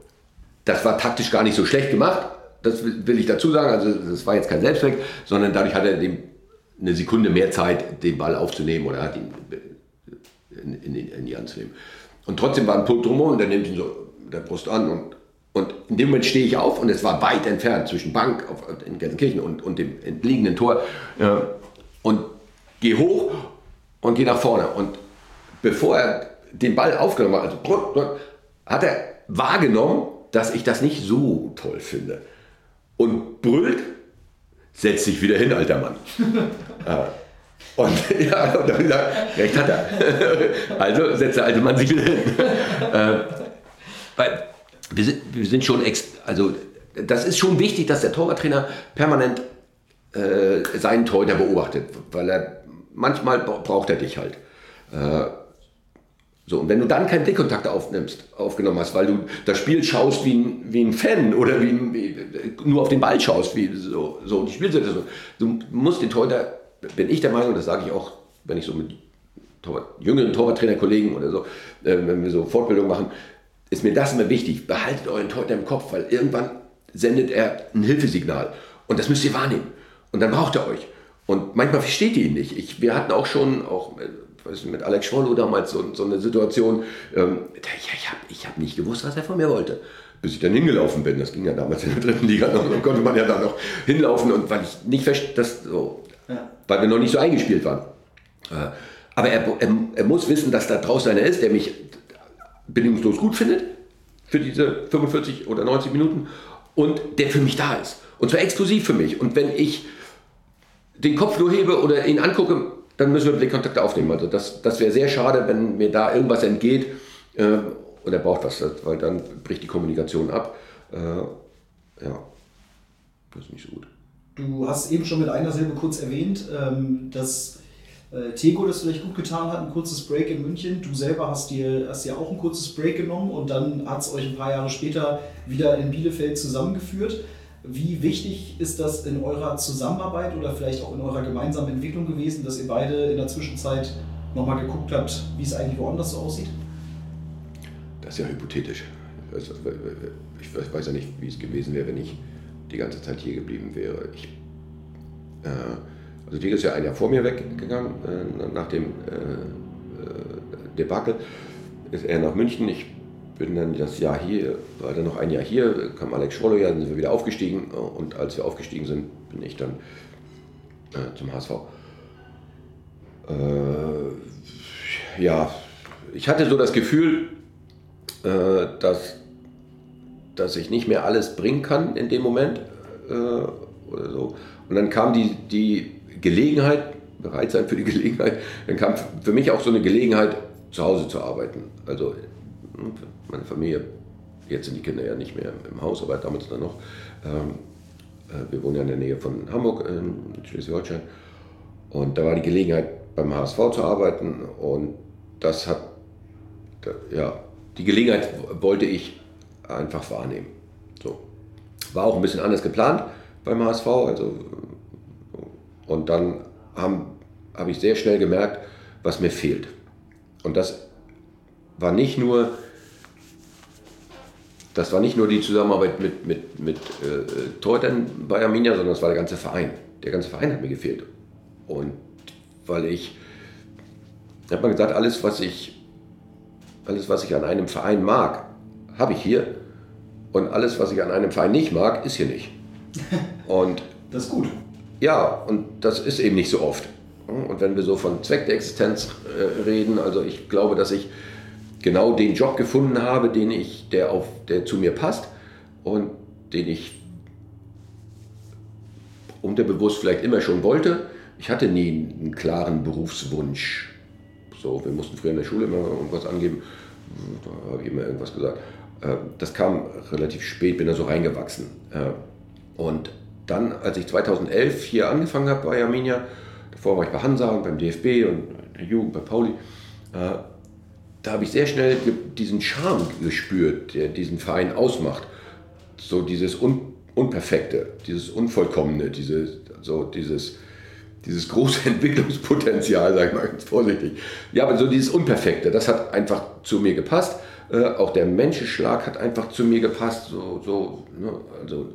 Das war taktisch gar nicht so schlecht gemacht, das will ich dazu sagen. Also das war jetzt kein Selbstzweck, sondern dadurch hat er dem eine Sekunde mehr Zeit, den Ball aufzunehmen oder hat ihn in, in, in die Hand zu nehmen. Und trotzdem war ein Pult drumherum und der nimmt ihn so mit der Brust an und, und in dem Moment stehe ich auf und es war weit entfernt zwischen Bank auf, in Gelsenkirchen und, und dem entliegenden Tor ja, und gehe hoch und gehe nach vorne und bevor er den Ball aufgenommen hat, also hat er wahrgenommen, dass ich das nicht so toll finde. Und brüllt, setz dich wieder hin, alter Mann. Ja. Und ja, und dann gesagt, recht hat er. Also setzt der alte Mann sich wieder hin. Äh, weil wir sind, wir sind schon, ex, also das ist schon wichtig, dass der Torwarttrainer permanent äh, seinen Torhüter beobachtet, weil er manchmal bra- braucht er dich halt. Äh, so, und wenn du dann keinen Blickkontakt aufnimmst, aufgenommen hast, weil du das Spiel schaust wie ein, wie ein Fan oder wie, wie nur auf den Ball schaust, wie so, so die Spielsituation. Du musst den Torhüter, bin ich der Meinung, das sage ich auch, wenn ich so mit Torwart, jüngeren Torwarttrainerkollegen oder so, äh, wenn wir so Fortbildung machen, ist mir das immer wichtig. Behaltet euren Torhüter im Kopf, weil irgendwann sendet er ein Hilfesignal. Und das müsst ihr wahrnehmen. Und dann braucht er euch. Und manchmal versteht ihr ihn nicht. Ich, wir hatten auch schon, auch weiß nicht, mit Alex Schwollo damals so, so eine Situation, ähm, ich habe ich hab nicht gewusst, was er von mir wollte. Bis ich dann hingelaufen bin. Das ging ja damals in der dritten Liga noch. Dann konnte man ja da noch hinlaufen. Und weil ich nicht das so. ja. weil wir noch nicht so eingespielt waren. Äh, aber er, er, er, muss wissen, dass da draußen einer ist, der mich bedingungslos gut findet für diese 45 oder 90 Minuten und der für mich da ist. Und zwar exklusiv für mich. Und wenn ich den Kopf nur hebe oder ihn angucke, dann müssen wir Blickkontakt aufnehmen. Also das, das wäre sehr schade, wenn mir da irgendwas entgeht äh, und er braucht was, weil dann bricht die Kommunikation ab. Äh, ja, das ist nicht so gut. Du hast eben schon mit einer Silbe kurz erwähnt, ähm, dass äh, Tego das vielleicht gut getan hat, ein kurzes Break in München. Du selber hast dir, hast dir auch ein kurzes Break genommen und dann hat es euch ein paar Jahre später wieder in Bielefeld zusammengeführt. Wie wichtig ist das in eurer Zusammenarbeit oder vielleicht auch in eurer gemeinsamen Entwicklung gewesen, dass ihr beide in der Zwischenzeit nochmal geguckt habt, wie es eigentlich woanders so aussieht? Das ist ja hypothetisch. Ich weiß ja nicht, wie es gewesen wäre, wenn ich die ganze Zeit hier geblieben wäre. Ich, äh, also Diego ist ja ein Jahr vor mir weggegangen, äh, nach dem äh, äh Debakel ist er nach München. Ich bin dann das Jahr hier, war dann noch ein Jahr hier, kam Alex Schrollo, ja, dann sind wir wieder aufgestiegen und als wir aufgestiegen sind, bin ich dann äh, zum HSV. Äh, ja, ich hatte so das Gefühl, äh, dass, dass ich nicht mehr alles bringen kann in dem Moment äh, oder so. Und dann kam die, die Gelegenheit, bereit sein für die Gelegenheit, dann kam für mich auch so eine Gelegenheit, zu Hause zu arbeiten. Also meine Familie, jetzt sind die Kinder ja nicht mehr im Haus, aber damals dann noch. Ähm, äh, wir wohnen ja in der Nähe von Hamburg, in Schleswig-Holstein. Und da war die Gelegenheit, beim HSV zu arbeiten. Und das hat, ja, die Gelegenheit wollte ich einfach wahrnehmen. So. War auch ein bisschen anders geplant beim HSV. Also, und dann habe hab ich sehr schnell gemerkt, was mir fehlt. Und das war nicht nur das war nicht nur die Zusammenarbeit mit, mit, mit äh, Torhütern bei Arminia, sondern das war der ganze Verein. Der ganze Verein hat mir gefehlt. Und weil ich, hat man gesagt, alles was ich, alles was ich an einem Verein mag, habe ich hier. Und alles was ich an einem Verein nicht mag, ist hier nicht. Und das ist gut. Ja, und das ist eben nicht so oft. Und wenn wir so von Zweck der Existenz äh, reden, also ich glaube, dass ich genau den Job gefunden habe, den ich, der, auf, der zu mir passt und den ich unterbewusst vielleicht immer schon wollte. Ich hatte nie einen klaren Berufswunsch. So, wir mussten früher in der Schule immer irgendwas angeben. Da habe ich immer irgendwas gesagt. Äh, das kam relativ spät, bin da so reingewachsen. Äh, und dann, als ich 2011 hier angefangen habe bei Arminia, davor war ich bei Hansa und beim DFB und der Jugend bei Pauli, äh, da habe ich sehr schnell diesen Charme gespürt, der diesen Verein ausmacht. So dieses Un Unperfekte, dieses Unvollkommene, diese, so dieses, dieses große Entwicklungspotenzial, sage ich mal ganz vorsichtig. Ja, aber so dieses Unperfekte, das hat einfach zu mir gepasst. Äh, auch der Menschenschlag hat einfach zu mir gepasst. So, so, ne? Also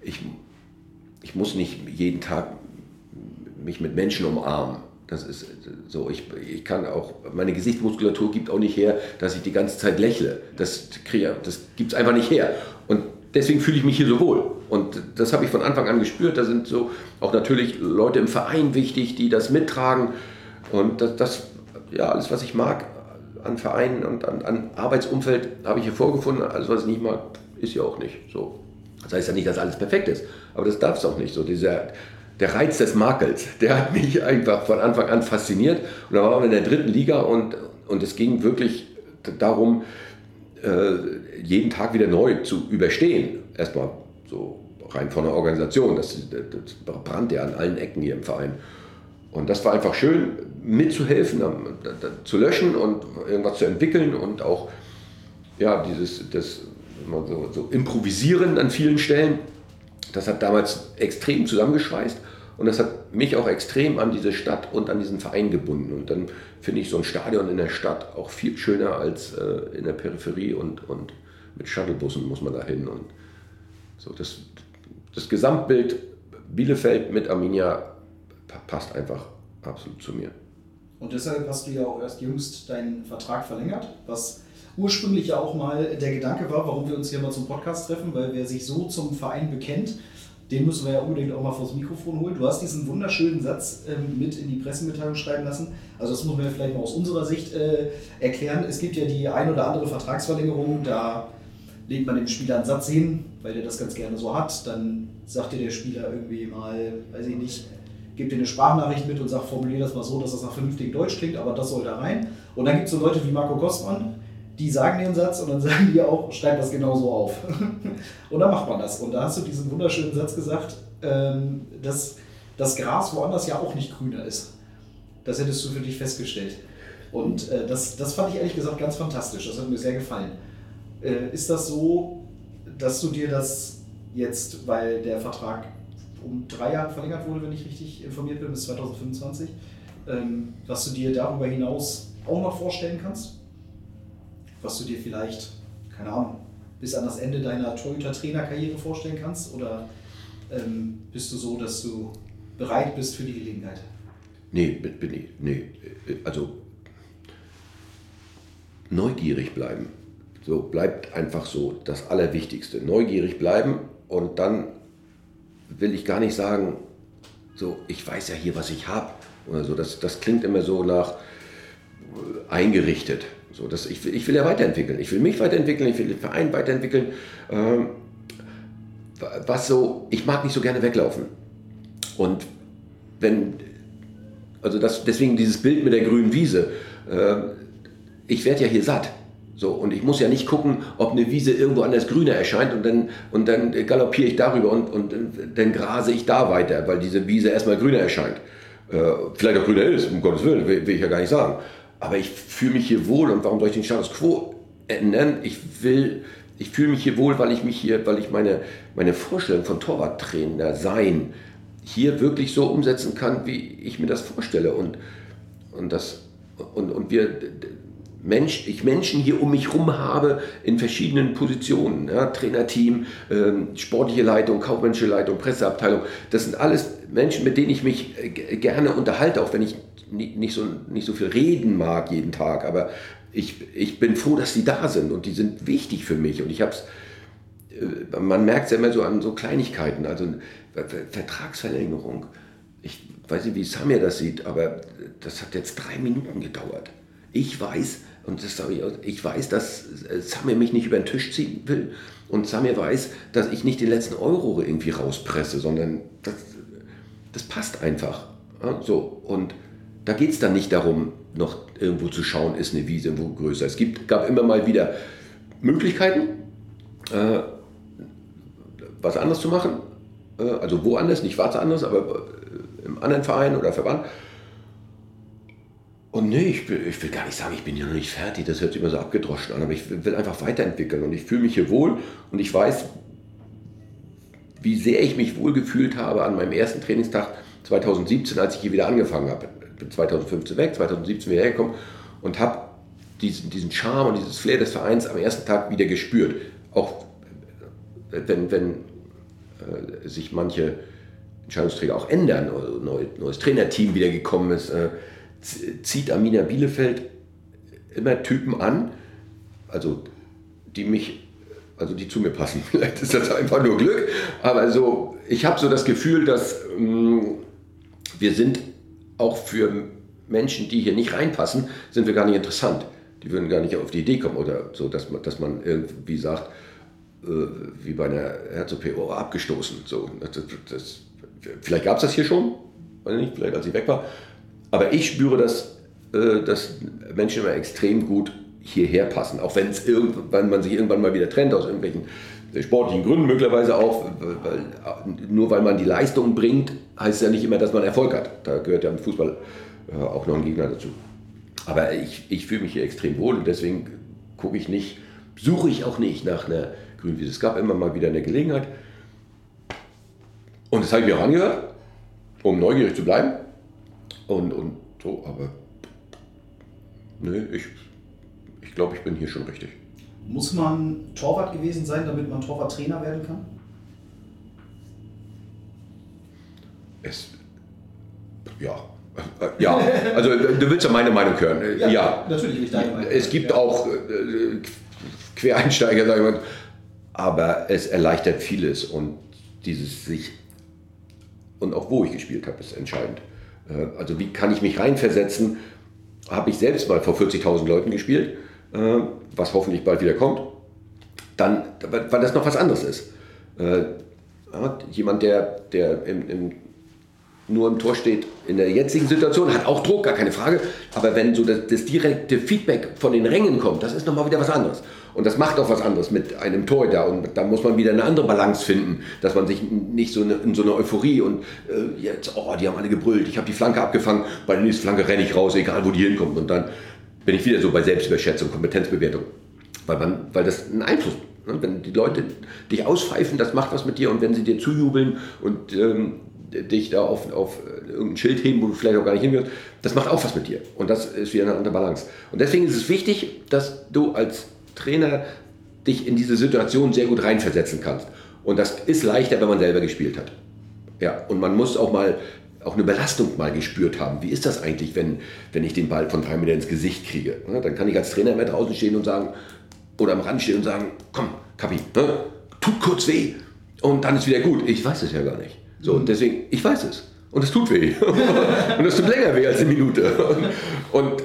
ich, ich muss nicht jeden Tag mich mit Menschen umarmen. Das ist so, ich, ich kann auch, meine Gesichtsmuskulatur gibt auch nicht her, dass ich die ganze Zeit lächle. Das, das gibt es einfach nicht her. Und deswegen fühle ich mich hier so wohl. Und das habe ich von Anfang an gespürt. Da sind so auch natürlich Leute im Verein wichtig, die das mittragen. Und das, das ja, alles, was ich mag an Vereinen und an, an Arbeitsumfeld, habe ich hier vorgefunden. Alles, was ich nicht mag, ist ja auch nicht so. Das heißt ja nicht, dass alles perfekt ist, aber das darf es auch nicht. So dieser, der Reiz des Makels, der hat mich einfach von Anfang an fasziniert. Und da waren wir in der dritten Liga und, und es ging wirklich darum, äh, jeden Tag wieder neu zu überstehen. Erstmal so rein von der Organisation. Das, das brannte ja an allen Ecken hier im Verein. Und das war einfach schön, mitzuhelfen, zu löschen und irgendwas zu entwickeln und auch ja, dieses das, so, so improvisieren an vielen Stellen. Das hat damals extrem zusammengeschweißt. Und das hat mich auch extrem an diese Stadt und an diesen Verein gebunden. Und dann finde ich so ein Stadion in der Stadt auch viel schöner als äh, in der Peripherie und, und mit Shuttlebussen muss man da hin. Und so das, das Gesamtbild Bielefeld mit Arminia passt einfach absolut zu mir. Und deshalb hast du ja auch erst jüngst deinen Vertrag verlängert, was ursprünglich ja auch mal der Gedanke war, warum wir uns hier mal zum Podcast treffen, weil wer sich so zum Verein bekennt, Den müssen wir ja unbedingt auch mal vors Mikrofon holen. Du hast diesen wunderschönen Satz ähm, mit in die Pressemitteilung schreiben lassen. Also das muss man ja vielleicht mal aus unserer Sicht äh, erklären. Es gibt ja die ein oder andere Vertragsverlängerung, da legt man dem Spieler einen Satz hin, weil der das ganz gerne so hat. Dann sagt dir der Spieler irgendwie mal, weiß ich nicht, gibt dir eine Sprachnachricht mit und sagt, formulier das mal so, dass das nach vernünftigem Deutsch klingt, aber das soll da rein. Und dann gibt es so Leute wie Marco Kostmann, die sagen den Satz und dann sagen die auch, schreib das genauso auf. und dann macht man das. Und da hast du diesen wunderschönen Satz gesagt, ähm, dass das Gras woanders ja auch nicht grüner ist. Das hättest du für dich festgestellt. Und äh, das, das fand ich ehrlich gesagt ganz fantastisch. Das hat mir sehr gefallen. Äh, ist das so, dass du dir das jetzt, weil der Vertrag um drei Jahre verlängert wurde, wenn ich richtig informiert bin, bis 2025, ähm, was du dir darüber hinaus auch noch vorstellen kannst? Was du dir vielleicht, keine Ahnung, bis an das Ende deiner Torhüter-Trainerkarriere vorstellen kannst? Oder ähm, bist du so, dass du bereit bist für die Gelegenheit? Nee, bin ich. Nee. Also neugierig bleiben. So bleibt einfach so das Allerwichtigste. Neugierig bleiben und dann will ich gar nicht sagen, so, ich weiß ja hier, was ich habe oder so. Das, das klingt immer so nach äh, eingerichtet. So, das, ich, will, ich will ja weiterentwickeln. Ich will mich weiterentwickeln, ich will den Verein weiterentwickeln. Ähm, was so, ich mag nicht so gerne weglaufen. Und wenn, also das, deswegen dieses Bild mit der grünen Wiese. Äh, ich werde ja hier satt. So, und ich muss ja nicht gucken, ob eine Wiese irgendwo anders grüner erscheint und dann, und dann galoppiere ich darüber und, und dann grase ich da weiter, weil diese Wiese erstmal grüner erscheint. Äh, vielleicht auch grüner ist, um Gottes Willen, will, will ich ja gar nicht sagen. Aber ich fühle mich hier wohl und warum soll ich den Status quo ändern? Ich will, ich fühle mich hier wohl, weil ich mich hier, weil ich meine, meine Vorstellung von Torwarttrainer sein hier wirklich so umsetzen kann, wie ich mir das vorstelle. Und, und, das, und, und wir Mensch, ich Menschen hier um mich herum habe in verschiedenen Positionen. Ja, Trainerteam, ähm, sportliche Leitung, kaufmännische Leitung, Presseabteilung. Das sind alles Menschen, mit denen ich mich äh, gerne unterhalte, auch wenn ich nicht so, nicht so viel reden mag jeden Tag. Aber ich, ich bin froh, dass sie da sind und die sind wichtig für mich. Und ich habe es, äh, man merkt es ja immer so an so Kleinigkeiten, also Vertragsverlängerung. Ich weiß nicht, wie Samir das sieht, aber das hat jetzt drei Minuten gedauert. Ich weiß, und das sage ich, ich weiß, dass äh, Samir mich nicht über den Tisch ziehen will. Und Samir weiß, dass ich nicht den letzten Euro irgendwie rauspresse, sondern das, das passt einfach. Ja, so. Und da geht es dann nicht darum, noch irgendwo zu schauen, ist eine Wiese irgendwo größer. Es gibt, gab immer mal wieder Möglichkeiten, äh, was anderes zu machen. Äh, also woanders, nicht was anderes, aber äh, im anderen Verein oder Verband. Und nee, ich will, ich will gar nicht sagen, ich bin hier noch nicht fertig, das hört sich immer so abgedroschen an, aber ich will einfach weiterentwickeln und ich fühle mich hier wohl und ich weiß, wie sehr ich mich wohl gefühlt habe an meinem ersten Trainingstag 2017, als ich hier wieder angefangen habe. Bin 2015 weg, 2017 wieder hergekommen und habe diesen, diesen Charme und dieses Flair des Vereins am ersten Tag wieder gespürt. Auch wenn, wenn äh, sich manche Entscheidungsträger auch ändern, oder neu, neues Trainerteam wieder gekommen ist. Äh, zieht Amina Bielefeld immer Typen an, also die mich, also die zu mir passen. Vielleicht ist das einfach nur Glück, aber so, ich habe so das Gefühl, dass ähm, wir sind auch für Menschen, die hier nicht reinpassen, sind wir gar nicht interessant. Die würden gar nicht auf die Idee kommen oder so, dass man, dass man irgendwie sagt, äh, wie bei einer Herzog oh, abgestoßen. So, das, das, vielleicht gab es das hier schon, weiß nicht, vielleicht als ich weg war, aber ich spüre, dass, äh, dass Menschen immer extrem gut hierher passen. Auch wenn man sich irgendwann mal wieder trennt aus irgendwelchen sportlichen Gründen möglicherweise auch, weil, nur weil man die Leistung bringt, heißt es ja nicht immer, dass man Erfolg hat. Da gehört ja im Fußball äh, auch noch ein Gegner dazu. Aber ich, ich fühle mich hier extrem wohl und deswegen gucke ich nicht, suche ich auch nicht nach einer Grünwiese. Es gab immer mal wieder eine Gelegenheit und das habe ich mir auch angehört, um neugierig zu bleiben. Und, und so, aber nee, ich, ich glaube, ich bin hier schon richtig. Muss man Torwart gewesen sein, damit man Torwarttrainer werden kann? Es, ja, äh, ja, also du willst ja meine Meinung hören. Ja, ja. natürlich nicht deine Meinung. Es gibt ja. auch äh, Quereinsteiger, sagen wir, aber es erleichtert vieles und dieses sich und auch wo ich gespielt habe, ist entscheidend. Äh, also wie kann ich mich reinversetzen? Habe ich selbst mal vor 40.000 Leuten gespielt, äh, was hoffentlich bald wieder kommt, dann, weil das noch was anderes ist. Äh, jemand, der, der im, im nur im Tor steht in der jetzigen Situation, hat auch Druck, gar keine Frage. Aber wenn so das, das direkte Feedback von den Rängen kommt, das ist nochmal wieder was anderes. Und das macht auch was anderes mit einem Torhüter. Und da muss man wieder eine andere Balance finden, dass man sich nicht so in so einer Euphorie und äh, jetzt, oh, die haben alle gebrüllt, ich habe die Flanke abgefangen, bei der nächsten Flanke renne ich raus, egal wo die hinkommt. Und dann bin ich wieder so bei Selbstüberschätzung, Kompetenzbewertung. Weil, man, weil das einen Einfluss ne? wenn die Leute dich auspfeifen, das macht was mit dir und wenn sie dir zujubeln und ähm, dich da auf, auf irgendein Schild heben, wo du vielleicht auch gar nicht hingehörst, das macht auch was mit dir. Und das ist wieder eine andere Balance. Und deswegen ist es wichtig, dass du als Trainer dich in diese Situation sehr gut reinversetzen kannst. Und das ist leichter, wenn man selber gespielt hat. Ja, und man muss auch mal auch eine Belastung mal gespürt haben. Wie ist das eigentlich, wenn, wenn ich den Ball von drei Meter ins Gesicht kriege? Ja, dann kann ich als Trainer immer draußen stehen und sagen, oder am Rand stehen und sagen, komm, Kapi, ne, tut kurz weh und dann ist wieder gut. Ich weiß es ja gar nicht. So, und deswegen, ich weiß es. Und es tut weh. und es tut länger weh als eine Minute. Und, und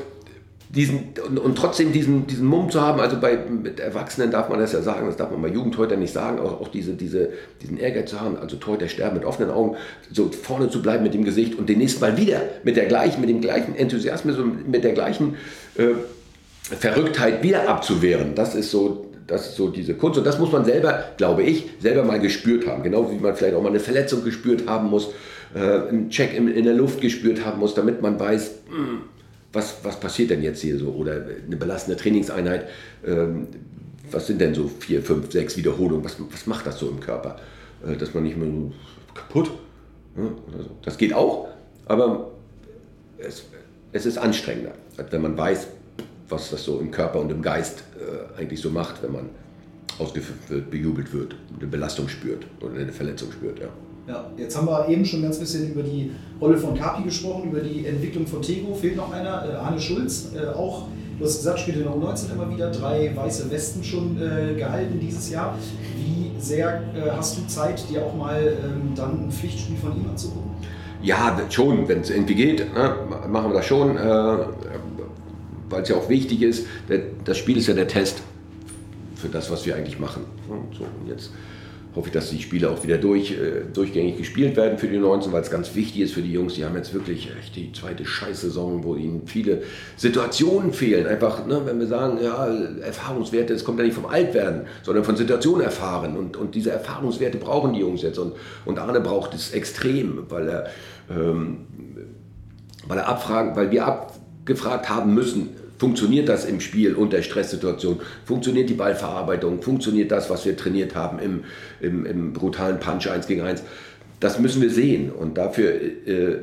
diesen, und, und, trotzdem diesen, diesen Mumm zu haben, also bei mit Erwachsenen darf man das ja sagen, das darf man bei Jugendhäutern nicht sagen, auch, auch diese, diese, diesen Ehrgeiz zu haben, also Torhüter sterben mit offenen Augen, so vorne zu bleiben mit dem Gesicht und den nächsten Mal wieder mit der gleichen, mit dem gleichen Enthusiasmus und mit der gleichen äh, Verrücktheit wieder abzuwehren. Das ist so das ist so diese Kunst. Und das muss man selber, glaube ich, selber mal gespürt haben. Genau wie man vielleicht auch mal eine Verletzung gespürt haben muss, äh, einen Check in, in, der Luft gespürt haben muss, damit man weiß, mh, hm, was, was passiert denn jetzt hier so. Oder eine belastende Trainingseinheit. Ähm, was sind denn so vier, fünf, sechs Wiederholungen? Was, was macht das so im Körper? Äh, dass man nicht mehr so kaputt. Ja, so. Das geht auch, aber es, es ist anstrengender, wenn man weiß, was das so im Körper und im Geist äh, eigentlich so macht, wenn man ausgeführt wird, bejubelt wird, eine Belastung spürt oder eine Verletzung spürt. Ja. Ja, jetzt haben wir eben schon ganz bisschen über die Rolle von Kapi gesprochen, über die Entwicklung von Tego. Fehlt noch einer, äh, Arne Schulz, äh, auch, du hast gesagt, spielt in der U19 immer wieder, drei weiße Westen schon äh, gehalten dieses Jahr. Wie sehr äh, hast du Zeit, dir auch mal ähm, dann ein Pflichtspiel von ihm anzugucken? Ja, schon, wenn es irgendwie geht, ne, machen wir das schon. Äh, weil es ja auch wichtig ist, das Spiel ist ja der Test für das, was wir eigentlich machen. So, und jetzt hoffe ich, dass die Spiele auch wieder durch, äh, durchgängig gespielt werden für die 19, weil es ganz wichtig ist für die Jungs. Die haben jetzt wirklich echt die zweite Scheißsaison, wo ihnen viele Situationen fehlen. Einfach, ne, wenn wir sagen, ja, Erfahrungswerte, es kommt ja nicht vom Altwerden, sondern von Situationen erfahren. Und, und diese Erfahrungswerte brauchen die Jungs jetzt. Und, und Arne braucht es extrem, weil er, ähm, weil er abfragen, weil wir abgefragt haben müssen, Funktioniert das im Spiel unter Stresssituationen? Funktioniert die Ballverarbeitung? Funktioniert das, was wir trainiert haben im, im, im brutalen Punch 1 gegen 1? Das müssen wir sehen. Und dafür äh,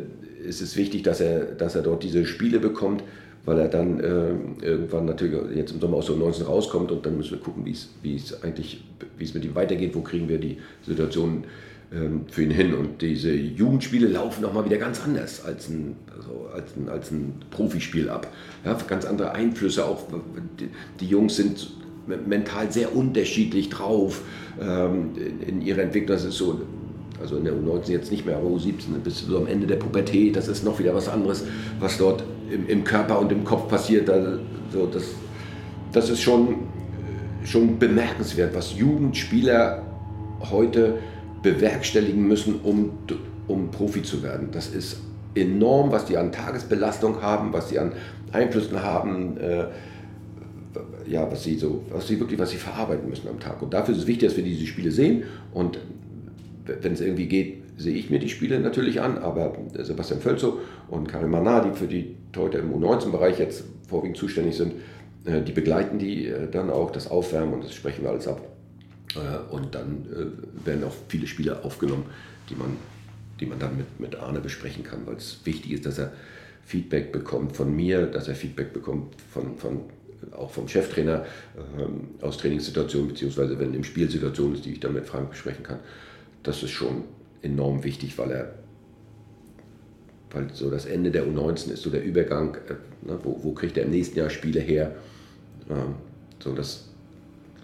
ist es wichtig, dass er, dass er dort diese Spiele bekommt, weil er dann äh, irgendwann natürlich jetzt im Sommer aus so 19 rauskommt und dann müssen wir gucken, wie es eigentlich, wie es mit ihm weitergeht, wo kriegen wir die Situation für ihn hin. Und diese Jugendspiele laufen nochmal wieder ganz anders als ein, also als ein, als ein Profispiel ab. Ja, ganz andere Einflüsse auch. Die, Jungs sind mental sehr unterschiedlich drauf ähm, in, in, ihrer Entwicklung. Das ist so, also in der U19 jetzt nicht mehr, aber U17 bis so am Ende der Pubertät, das ist noch wieder was anderes, was dort im, im Körper und im Kopf passiert. Also das, das ist schon, schon bemerkenswert, was Jugendspieler heute bewerkstelligen müssen, um, um Profi zu werden. Das ist enorm, was die an Tagesbelastung haben, was sie an Einflüssen haben, äh, ja, was sie so, was sie wirklich, was sie verarbeiten müssen am Tag. Und dafür ist es wichtig, dass wir diese Spiele sehen. Und wenn es irgendwie geht, sehe ich mir die Spiele natürlich an, aber Sebastian Völzow und Karim Manadi für die heute im U19-Bereich jetzt vorwiegend zuständig sind, äh, die begleiten die äh, dann auch das Aufwärmen und das sprechen wir alles ab. Äh, und dann äh, werden auch viele Spiele aufgenommen, die man, die man dann mit, mit Arne besprechen kann, weil es wichtig ist, dass er Feedback bekommt von mir, dass er Feedback bekommt von, von auch vom Cheftrainer ähm, aus Trainingssituationen, beziehungsweise wenn im Spielsituationen ist, die ich dann mit Frank besprechen kann. Das ist schon enorm wichtig, weil er weil so das Ende der U19 ist so der Übergang, äh, ne, wo, wo kriegt er im nächsten Jahr Spiele her. Ähm, so das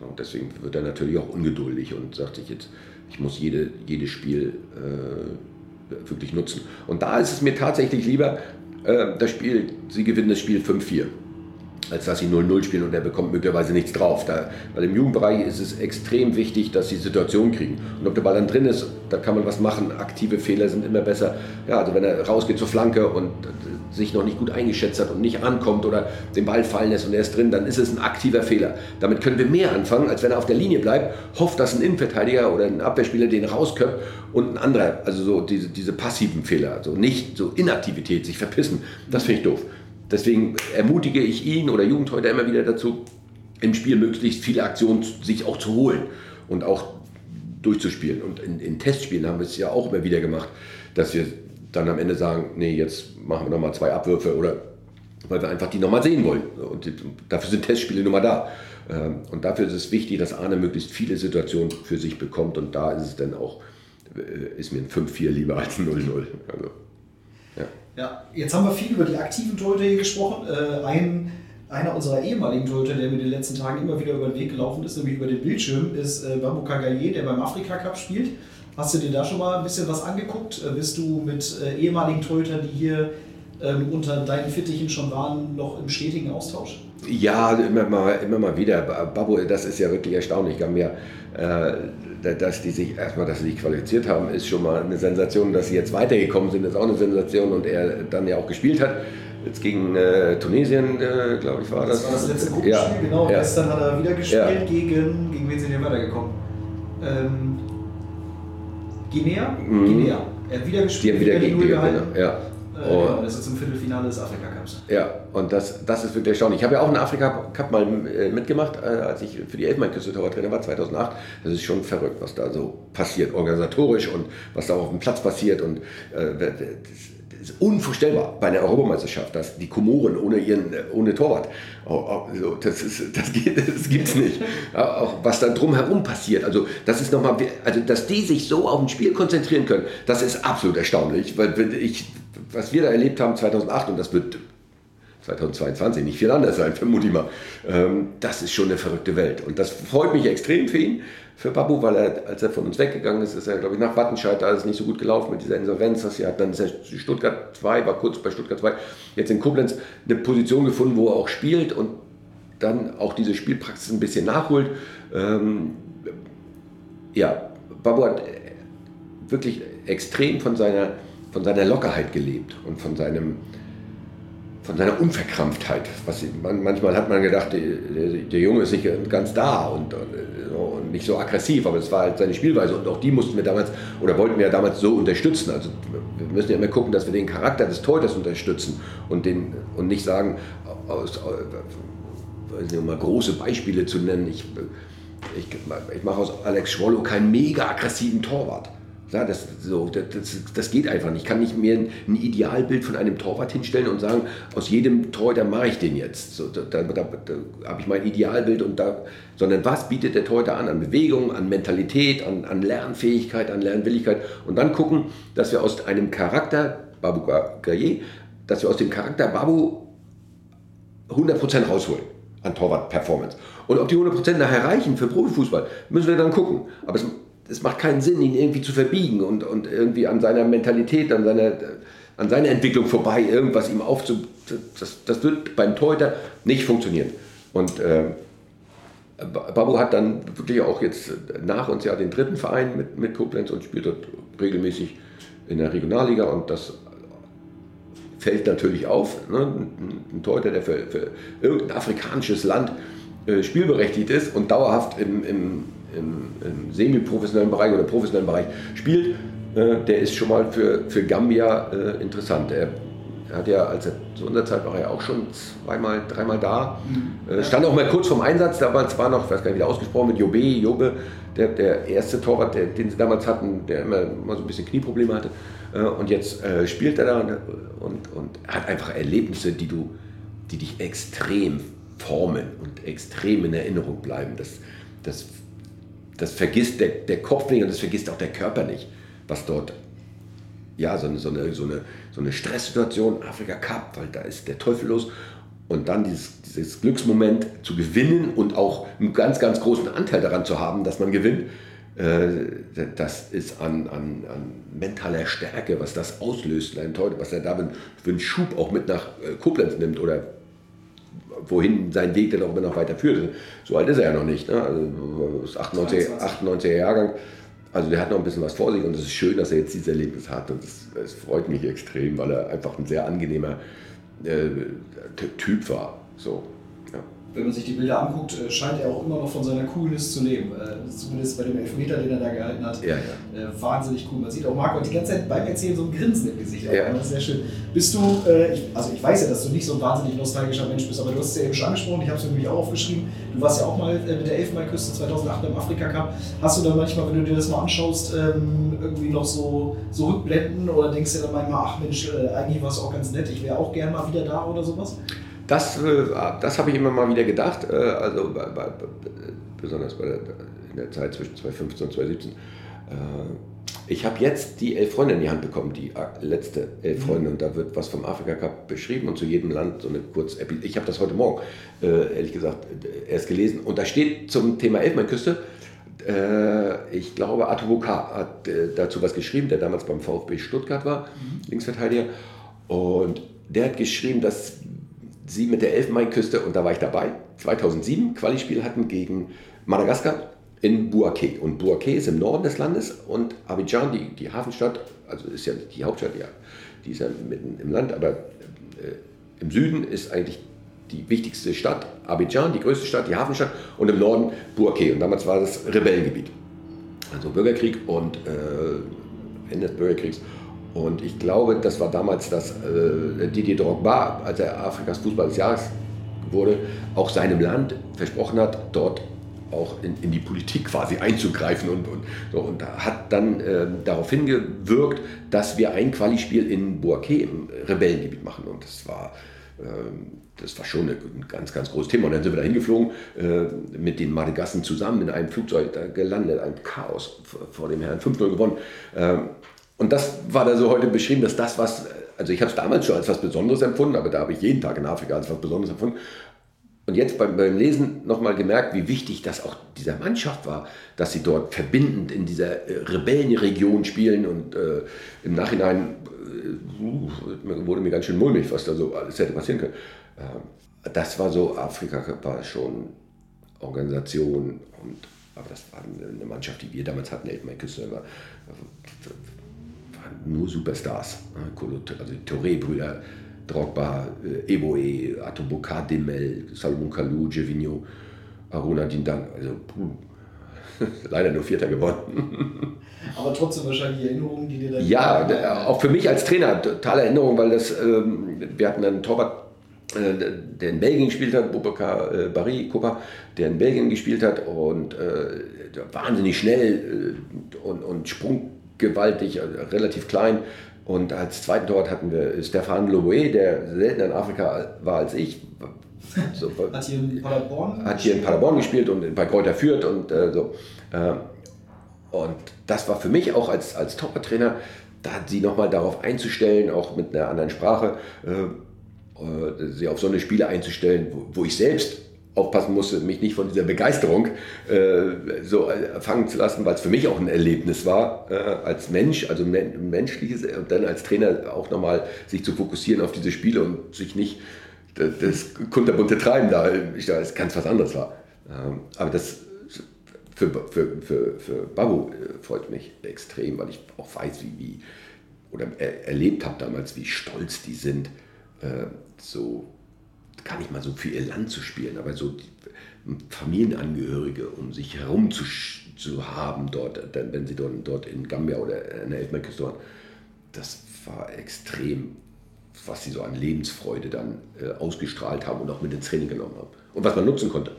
und deswegen wird er natürlich auch ungeduldig und sagt sich, jetzt Ich muss jede, jedes Spiel äh, wirklich nutzen. Und da ist es mir tatsächlich lieber, äh, das Spiel, sie gewinnen das Spiel 5-4 als dass sie 0-0 spielen und er bekommt möglicherweise nichts drauf. Da, weil im Jugendbereich ist es extrem wichtig, dass sie Situation kriegen. Und ob der Ball dann drin ist, da kann man was machen. Aktive Fehler sind immer besser. Ja, also wenn er rausgeht zur Flanke und sich noch nicht gut eingeschätzt hat und nicht ankommt oder den Ball fallen lässt und er ist drin, dann ist es ein aktiver Fehler. Damit können wir mehr anfangen, als wenn er auf der Linie bleibt, hofft, dass ein Innenverteidiger oder ein Abwehrspieler den rausköpft und ein anderer, also so diese, diese passiven Fehler, also nicht so Inaktivität, sich verpissen, das finde ich doof. Deswegen ermutige ich ihn oder Jugendhäuter immer wieder dazu, im Spiel möglichst viele Aktionen sich auch zu holen und auch durchzuspielen. Und in, in Testspielen haben wir es ja auch immer wieder gemacht, dass wir dann am Ende sagen, nee, jetzt machen wir nochmal zwei Abwürfe oder weil wir einfach die nochmal sehen wollen. Und dafür sind Testspiele nun mal da. Ähm, und dafür ist es wichtig, dass Arne möglichst viele Situationen für sich bekommt. Und da ist es dann auch, äh, ist mir ein 5-4 lieber als ein 0-0. Also, ja. jetzt haben wir viel über die aktiven Torhüter hier gesprochen. Äh, ein, einer unserer ehemaligen Torhüter, der mir in den letzten Tagen immer wieder über den Weg gelaufen ist, nämlich über den Bildschirm, ist äh, Babu Kagaye, der beim Afrika Cup spielt. Hast du dir da schon mal ein bisschen was angeguckt? Äh, bist du mit äh, ehemaligen Torhütern, die hier ähm, unter deinen Fittichen schon waren, noch im stetigen Austausch? Ja, immer mal, immer mal wieder. Babu, das ist ja wirklich erstaunlich. Gambia, äh, dass die sich erstmal, dass sie sich qualifiziert haben, ist schon mal eine Sensation. Dass sie jetzt weitergekommen sind, ist auch eine Sensation und er dann ja auch gespielt hat. Jetzt gegen äh, Tunesien, äh, glaube ich, war das. Das war das letzte Gruppenspiel, ja, genau. Ja. Gestern hat er wieder gespielt. Ja. Gegen, gegen wen sind wir weitergekommen? Ähm, Guinea? Mhm. Guinea. Er hat wieder gespielt, die haben wieder, gegen die gehalten. Ja. Äh, genau, das ist im Viertelfinale des Afrika-Cups. Ja, und das, das ist wirklich erstaunlich. Ich habe ja auch einen Afrika-Cup mal äh, mitgemacht, äh, als ich für die Elfenbeinküste Torwarttrainer war, 2008. Das ist schon verrückt, was da so passiert, organisatorisch und was da auf dem Platz passiert. Und äh, das, ist unvorstellbar bei einer Europameisterschaft, dass die Komoren ohne, ihren, ohne Torwart, das, ist, das, geht, das nicht. Auch was da drumherum passiert, also das ist nochmal, also dass die sich so auf ein Spiel konzentrieren können, das ist absolut erstaunlich, weil ich was wir da erlebt haben 2008, und das wird 2022 nicht viel anders sein, vermute ich mal, ähm, das ist schon eine verrückte Welt. Und das freut mich extrem für ihn, für Babu, weil er, als er von uns weggegangen ist, ist er, glaube ich, nach Wattenscheid, da ist nicht so gut gelaufen mit dieser Insolvenz. Das Jahr. Dann ist er Stuttgart 2, war kurz bei Stuttgart 2, jetzt in Koblenz eine Position gefunden, wo er auch spielt und dann auch diese Spielpraxis ein bisschen nachholt. Ähm, ja, Babu hat wirklich extrem von seiner von seiner Lockerheit gelebt und von, seinem, von seiner Unverkrampftheit. Was, man, manchmal hat man gedacht, der, der, Junge ist nicht ganz da und, und, nicht so aggressiv, aber es war halt seine Spielweise und auch die mussten wir damals oder wollten wir ja damals so unterstützen. Also wir müssen ja immer gucken, dass wir den Charakter des Torhüters unterstützen und, den, und nicht sagen, aus, aus, um mal große Beispiele zu nennen, ich, ich, ich mache aus Alex Schwollo keinen mega aggressiven Torwart. Ja, das, so, das, das, geht einfach nicht. Ich kann nicht mehr ein Idealbild von einem Torwart hinstellen und sagen, aus jedem Torhüter mache ich den jetzt. So, da, da, da, da habe ich mein Idealbild und da, sondern was bietet der Torhüter an? An Bewegung, an Mentalität, an, an Lernfähigkeit, an Lernwilligkeit. Und dann gucken, dass wir aus einem Charakter, Babu Gaye, dass wir aus dem Charakter Babu 100% rausholen an Torwart-Performance. Und ob die 100% nachher reichen für Profifußball, müssen wir dann gucken. Aber es es macht keinen Sinn, ihn irgendwie zu verbiegen und, und irgendwie an seiner Mentalität, an seiner, an seiner Entwicklung vorbei irgendwas ihm aufzu... Das, das wird beim Torhüter nicht funktionieren. Und äh, Babu hat dann wirklich auch jetzt nach uns ja den dritten Verein mit, mit Koblenz und spielt dort regelmäßig in der Regionalliga und das fällt natürlich auf. Ne? Ein Torhüter, der für, für irgendein afrikanisches Land äh, spielberechtigt ist und dauerhaft im, im im, im semi-professionellen Bereich oder professionellen Bereich spielt, äh, der ist schon mal für, für Gambia äh, interessant. Er, er, hat ja, als er zu unserer Zeit war er auch schon zweimal, dreimal da. Mhm. Äh, stand auch mal kurz vorm Einsatz, damals war noch, ich weiß gar nicht, wie der ausgesprochen mit Jobe, Jobe, der, der erste Torwart, der, den sie damals hatten, der immer mal so ein bisschen Knieprobleme hatte. Äh, und jetzt äh, spielt er da und, und, und hat einfach Erlebnisse, die, du, die dich extrem formen und extrem in Erinnerung bleiben. Das, das das vergisst der, der Kopf nicht und das vergisst auch der Körper nicht, was dort, ja, so eine, so eine, so eine, so eine Stresssituation, Afrika Cup, weil da ist der Teufel los. Und dann dieses, dieses Glücksmoment zu gewinnen und auch einen ganz, ganz großen Anteil daran zu haben, dass man gewinnt, Äh, das ist an, an, an mentaler Stärke, was das auslöst, was er da für einen Schub auch mit nach äh, Koblenz nimmt oder wohin sein Weg dann auch immer noch weiter führt. So alt ist er ja noch nicht. Ne? Also ist 98, 98er Jahrgang. Also der hat noch ein bisschen was vor sich und es ist schön, dass er jetzt dieses Erlebnis hat und es freut mich extrem, weil er einfach ein sehr angenehmer äh, Typ war. So wenn man sich die Bilder anguckt, äh, scheint er auch immer noch von seiner Coolness zu leben. Äh, zumindest bei dem Elfmeter, den er da gehalten hat. Ja, ja. Äh, wahnsinnig cool. Man sieht auch Marco die ganze Zeit beim Erzählen so ein Grinsen im Gesicht. Ja. Das ist sehr schön. Bist du, also ich weiß ja, dass du nicht so ein wahnsinnig nostalgischer Mensch bist, aber du hast es ja eben schon angesprochen, ich habe es mir nämlich auch aufgeschrieben. Du warst ja auch mal mit der Elfenbeinküste 2008 im Afrika Cup. Hast du dann manchmal, wenn du dir das mal anschaust, ähm, irgendwie noch so, so Rückblenden oder denkst du dann manchmal, ach Mensch, eigentlich war es auch ganz nett, ich wäre auch gern mal wieder da oder sowas? Das, äh, das habe ich immer mal wieder gedacht, äh, also bei, bei, besonders bei der, in der Zeit zwischen 2015 und 2017. Äh, ich habe jetzt die Elf Freunde in die Hand bekommen, die letzte Elf mhm. Freunde, und da wird was vom Afrika Cup beschrieben und zu jedem Land so eine kurze Episode. Ich habe das heute Morgen, ehrlich gesagt, erst gelesen. Und da steht zum Thema Elfmeinküste, ich glaube, Atuboka hat dazu was geschrieben, der damals beim VfB Stuttgart war, mhm. Linksverteidiger. Und der hat geschrieben, dass sie mit der Elfenbeinküste, und da war ich dabei, 2007 Qualispiel hatten gegen Madagaskar in Bouaké. Und Bouaké ist im Norden des Landes und Abidjan, die, die Hafenstadt, also ist ja die Hauptstadt, ja, die ist ja mitten im Land, aber äh, im Süden ist eigentlich die wichtigste Stadt Abidjan, die größte Stadt, die Hafenstadt, und im Norden Bouaké. Und damals war das Rebellengebiet. Also Bürgerkrieg und äh, Ende des Bürgerkriegs. Und ich glaube, das war damals, dass äh, Didier Drogba, als er Afrikas Fußball des Jahres wurde, auch seinem Land versprochen hat, dort auch in, in die Politik quasi einzugreifen und, und, so, und hat dann äh, darauf hingewirkt, dass wir ein Quali-Spiel in Boaké im Rebellengebiet machen. Und das war, äh, das war schon ein ganz, ganz großes Thema. Und dann sind wir da hingeflogen äh, mit den Madagassen zusammen in einem Flugzeug da gelandet, ein Chaos vor dem Herrn, 5-0 gewonnen. Ähm, und das war da so heute beschrieben, dass das, was, also ich habe es damals schon als was Besonderes empfunden, aber da habe ich jeden Tag in Afrika als was Besonderes empfunden. Und jetzt beim, beim Lesen nochmal gemerkt, wie wichtig das auch dieser Mannschaft war, dass sie dort verbindend in dieser äh, Rebellenregion spielen und äh, im Nachhinein äh, wurde mir ganz schön mulmig, was da so alles hätte passieren können. Äh, das war so, Afrika war schon Organisation und aber das war eine Mannschaft, die wir damals hatten, Elfenbeinküste, war nur Superstars. Also die Touré-Brüder, Drogba, äh, Eboe, Atoboka, Demel, Salomon Kalou, Gervinho, Aruna Dindang. Also leider nur Vierter geworden. Aber trotzdem wahrscheinlich Erinnerungen, die dir dann. Ja, auch für mich als Trainer totale Erinnerung, weil das, ähm, wir hatten einen Torwart, äh, der in Belgien gespielt hat, Boubacar äh, Barry, Copa, der in Belgien gespielt hat und äh, wahnsinnig schnell äh, und, und Sprung gewaltig, also relativ klein. Und als zweiten Torwart hatten wir Stefan Lowe, der seltener in Afrika war als ich. So, hat hier in Paderborn Hat hier in Paderborn gespielt und bei Kräuter Fürth und äh, so. Äh, und das war für mich auch als, als Torwarttrainer, da sie nochmal darauf einzustellen, auch mit einer anderen Sprache, äh, äh, sie auf so eine Spiele einzustellen, wo, wo ich selbst aufpassen musste, mich nicht von dieser Begeisterung äh, so äh, fangen zu lassen, weil es für mich auch ein Erlebnis war, äh, als Mensch, also ein menschliches, und dann als Trainer auch nochmal sich zu fokussieren auf diese Spiele und sich nicht das, das kunterbunte Treiben da, ich da ganz was anderes war. Ähm, aber das für, für, für, für Babu äh, freut mich extrem, weil ich auch weiß, wie, wie oder er, erlebt habe damals, wie stolz die sind, äh, so gar nicht mal so für ihr Land zu spielen, aber so Familienangehörige um sich herum zu, zu haben dort, wenn sie dort, dort in Gambia oder in der Elfenbeinküste waren. Das war extrem, was sie so an Lebensfreude dann äh, ausgestrahlt haben und auch mit ins Training genommen haben. Und was man nutzen konnte.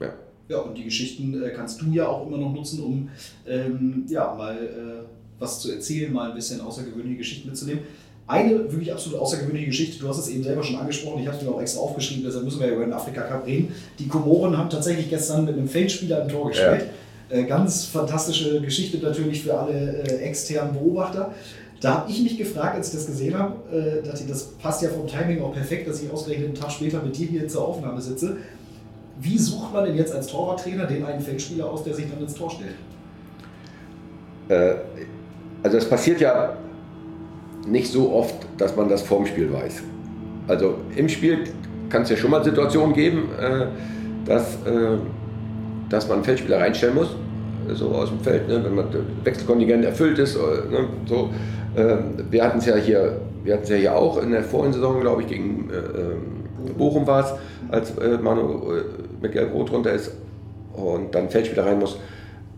Ja. Ja, und die Geschichten äh, kannst du ja auch immer noch nutzen, um ähm, ja, mal äh, was zu erzählen, mal ein bisschen außergewöhnliche Geschichten mitzunehmen eine wirklich absolut außergewöhnliche Geschichte. Du hast es eben selber schon angesprochen, ich habe es mir auch extra aufgeschrieben, deshalb müssen wir ja über den Afrika Cup reden. Die Komoren haben tatsächlich gestern mit einem Feldspieler ein Tor gespielt. Ja. Äh, ganz fantastische Geschichte natürlich für alle äh, externen Beobachter. Da habe ich mich gefragt, als ich das gesehen habe, äh, dachte ich, das passt ja vom Timing auch perfekt, dass ich ausgerechnet einen Tag später mit dir hier zur Aufnahme sitze. Wie sucht man denn jetzt als Torwarttrainer den einen Feldspieler aus, der sich dann ins Tor stellt? Äh, also es passiert ja nicht so oft, dass man das vorm Spiel weiß. Also im Spiel kann es ja schon mal Situationen geben, äh, dass, äh, dass man einen Feldspieler reinstellen muss, so aus dem Feld, ne, wenn man Wechselkontingent erfüllt ist. Ne, so. Wir hatten es ja hier, wir hatten ja hier auch in der vorigen Saison, glaube ich, gegen Bochum war es, als Manu mit Gelb-Rot runter ist und dann Feldspieler rein muss.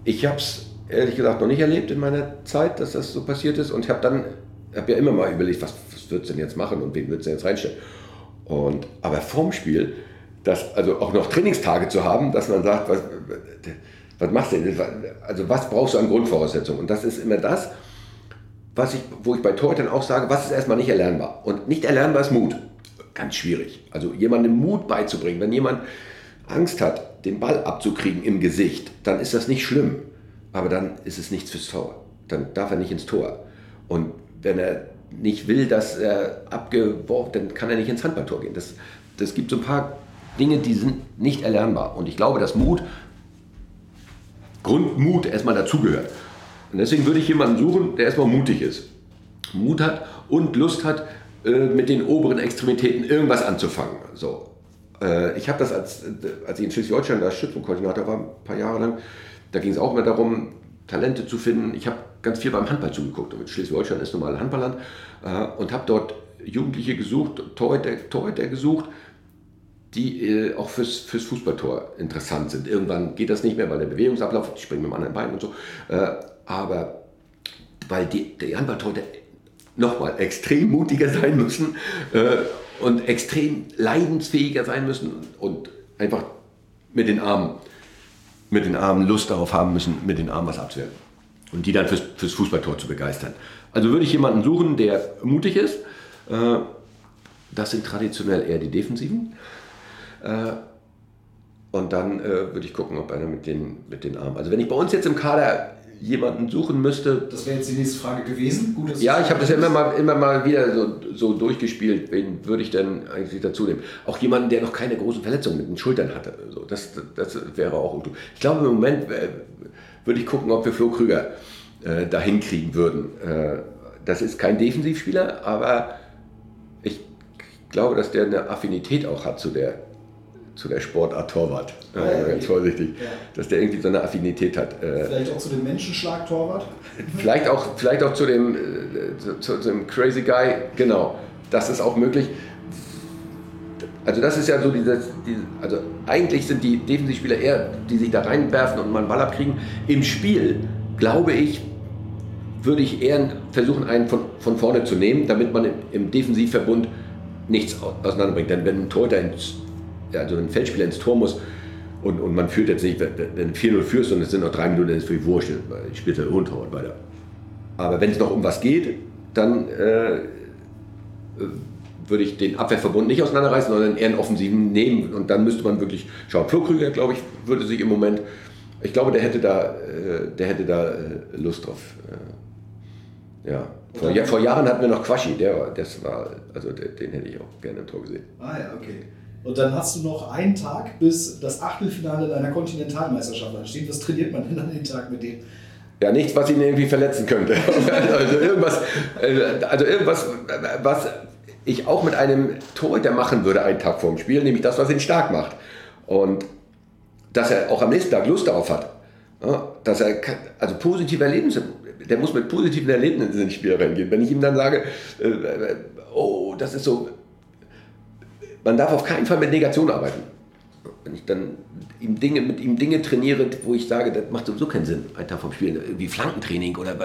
Ich habe es ehrlich gesagt noch nicht erlebt in meiner Zeit, dass das so passiert ist. Und habe dann, habe ja immer mal überlegt, was, was wird es denn jetzt machen und wen wird es denn jetzt reinstellen. Und, aber vorm Spiel, das, also auch noch Trainingstage zu haben, dass man sagt, was, was machst du denn? Also was brauchst du an Grundvoraussetzungen? Und das ist immer das, was ich, wo ich bei Torhütern auch sage, was ist erstmal nicht erlernbar? Und nicht erlernbar ist Mut. Ganz schwierig. Also jemandem Mut beizubringen. Wenn jemand Angst hat, den Ball abzukriegen im Gesicht, dann ist das nicht schlimm aber dann ist es nichts fürs Tor. Dann darf er nicht ins Tor. Und wenn er nicht will, dass er abgeworfen, dann kann er nicht ins Handballtor gehen. Das, das gibt so ein paar Dinge, die sind nicht erlernbar. Und ich glaube, dass Mut, Grundmut erstmal dazugehört. Und deswegen würde ich jemanden suchen, der erstmal mutig ist. Mut hat und Lust hat, äh, mit den oberen Extremitäten irgendwas anzufangen. So. Äh, ich habe das, als, als ich in Schleswig-Holstein da Schützenkoordinator war, ein paar Jahre lang, da ging es auch immer darum, Talente zu finden. Ich habe ganz viel beim Handball zugeguckt. Und Schleswig-Holstein ist normal Handballland äh, und habe dort Jugendliche gesucht, Torhüter, Torhüter gesucht, die äh, auch fürs, fürs Fußballtor interessant sind. Irgendwann geht das nicht mehr, weil der Bewegungsablauf, die springen mit dem anderen Bein und so. Äh, aber weil die, die Handballtorhüter nochmal extrem mutiger sein müssen äh, und extrem leidensfähiger sein müssen und einfach mit den Armen mit den Armen Lust darauf haben müssen, mit den Armen was abzuwehren. Und die dann fürs, fürs Fußballtor zu begeistern. Also würde ich jemanden suchen, der mutig ist. Äh, das sind traditionell eher die Defensiven. Äh, und dann äh, würde ich gucken, ob einer mit den, mit den Armen. Also wenn ich bei uns jetzt im Kader jemanden suchen müsste. Das wäre jetzt die nächste Frage gewesen. Gut, ja, ich habe das ja immer mal, immer mal wieder so, so durchgespielt. Wen würde ich denn eigentlich dazu nehmen? Auch jemanden, der noch keine großen Verletzungen mit den Schultern hatte. So, das, das wäre auch gut. Ich glaube, im Moment würde ich gucken, ob wir Flo Krüger äh, dahin kriegen würden. Äh, das ist kein Defensivspieler, aber ich glaube, dass der eine Affinität auch hat zu der zu der Sportart Torwart. Ja, okay. Ganz vorsichtig. Ja. Dass der irgendwie so eine Affinität hat. Äh, vielleicht auch zu dem Menschenschlag Torwart? Vielleicht auch, vielleicht auch zu, dem, äh, zu, zu dem Crazy Guy, genau. Das ist auch möglich. Also das ist ja so dieses, dieses, also eigentlich sind die Defensivspieler eher, die sich da reinwerfen und mal einen Ball abkriegen. Im Spiel, glaube ich, würde ich eher versuchen, einen von, von vorne zu nehmen, damit man im, im Defensivverbund nichts auseinanderbringt. Denn wenn ein Torhüter ins also ein Feldspieler ins Tor muss und, und man führt jetzt nicht, wenn 4-0 führst und es sind noch drei Minuten, dann ist für die Wurscht, ich spiele der Rundtorwart weiter. Aber wenn es noch um was geht, dann äh, würde ich den Abwehrverbund nicht auseinanderreißen, sondern eher einen offensiven nehmen und dann müsste man wirklich schauen. Flo Krüger, glaube ich, würde sich im Moment, ich glaube, der hätte da, äh, der hätte da äh, Lust drauf. Äh, ja. Vor, ja, vor Jahren hatten wir noch Quaschi, der, das war, also den, den hätte ich auch gerne im Tor gesehen. Ah ja, okay. Und dann hast du noch einen Tag bis das Achtelfinale deiner Kontinentalmeisterschaft ansteht. Was trainiert man denn an den Tag mit dem? Ja, nichts, was ihn irgendwie verletzen könnte. also irgendwas, also irgendwas, was ich auch mit einem Torhüter machen würde einen Tag vorm Spiel, nämlich das, was ihn stark macht. Und dass er auch am nächsten Tag Lust darauf hat. dass er, also positive Erlebnisse, der muss mit positiven Erlebnissen ins Spiel reingehen. Wenn ich ihm dann sage, äh, äh, oh, das ist so man darf auf keinen Fall mit Negation arbeiten. Wenn ich dann ihm Dinge, mit ihm Dinge trainiere, wo ich sage, das macht sowieso keinen Sinn, ein Tag vom Spielen, wie Flankentraining oder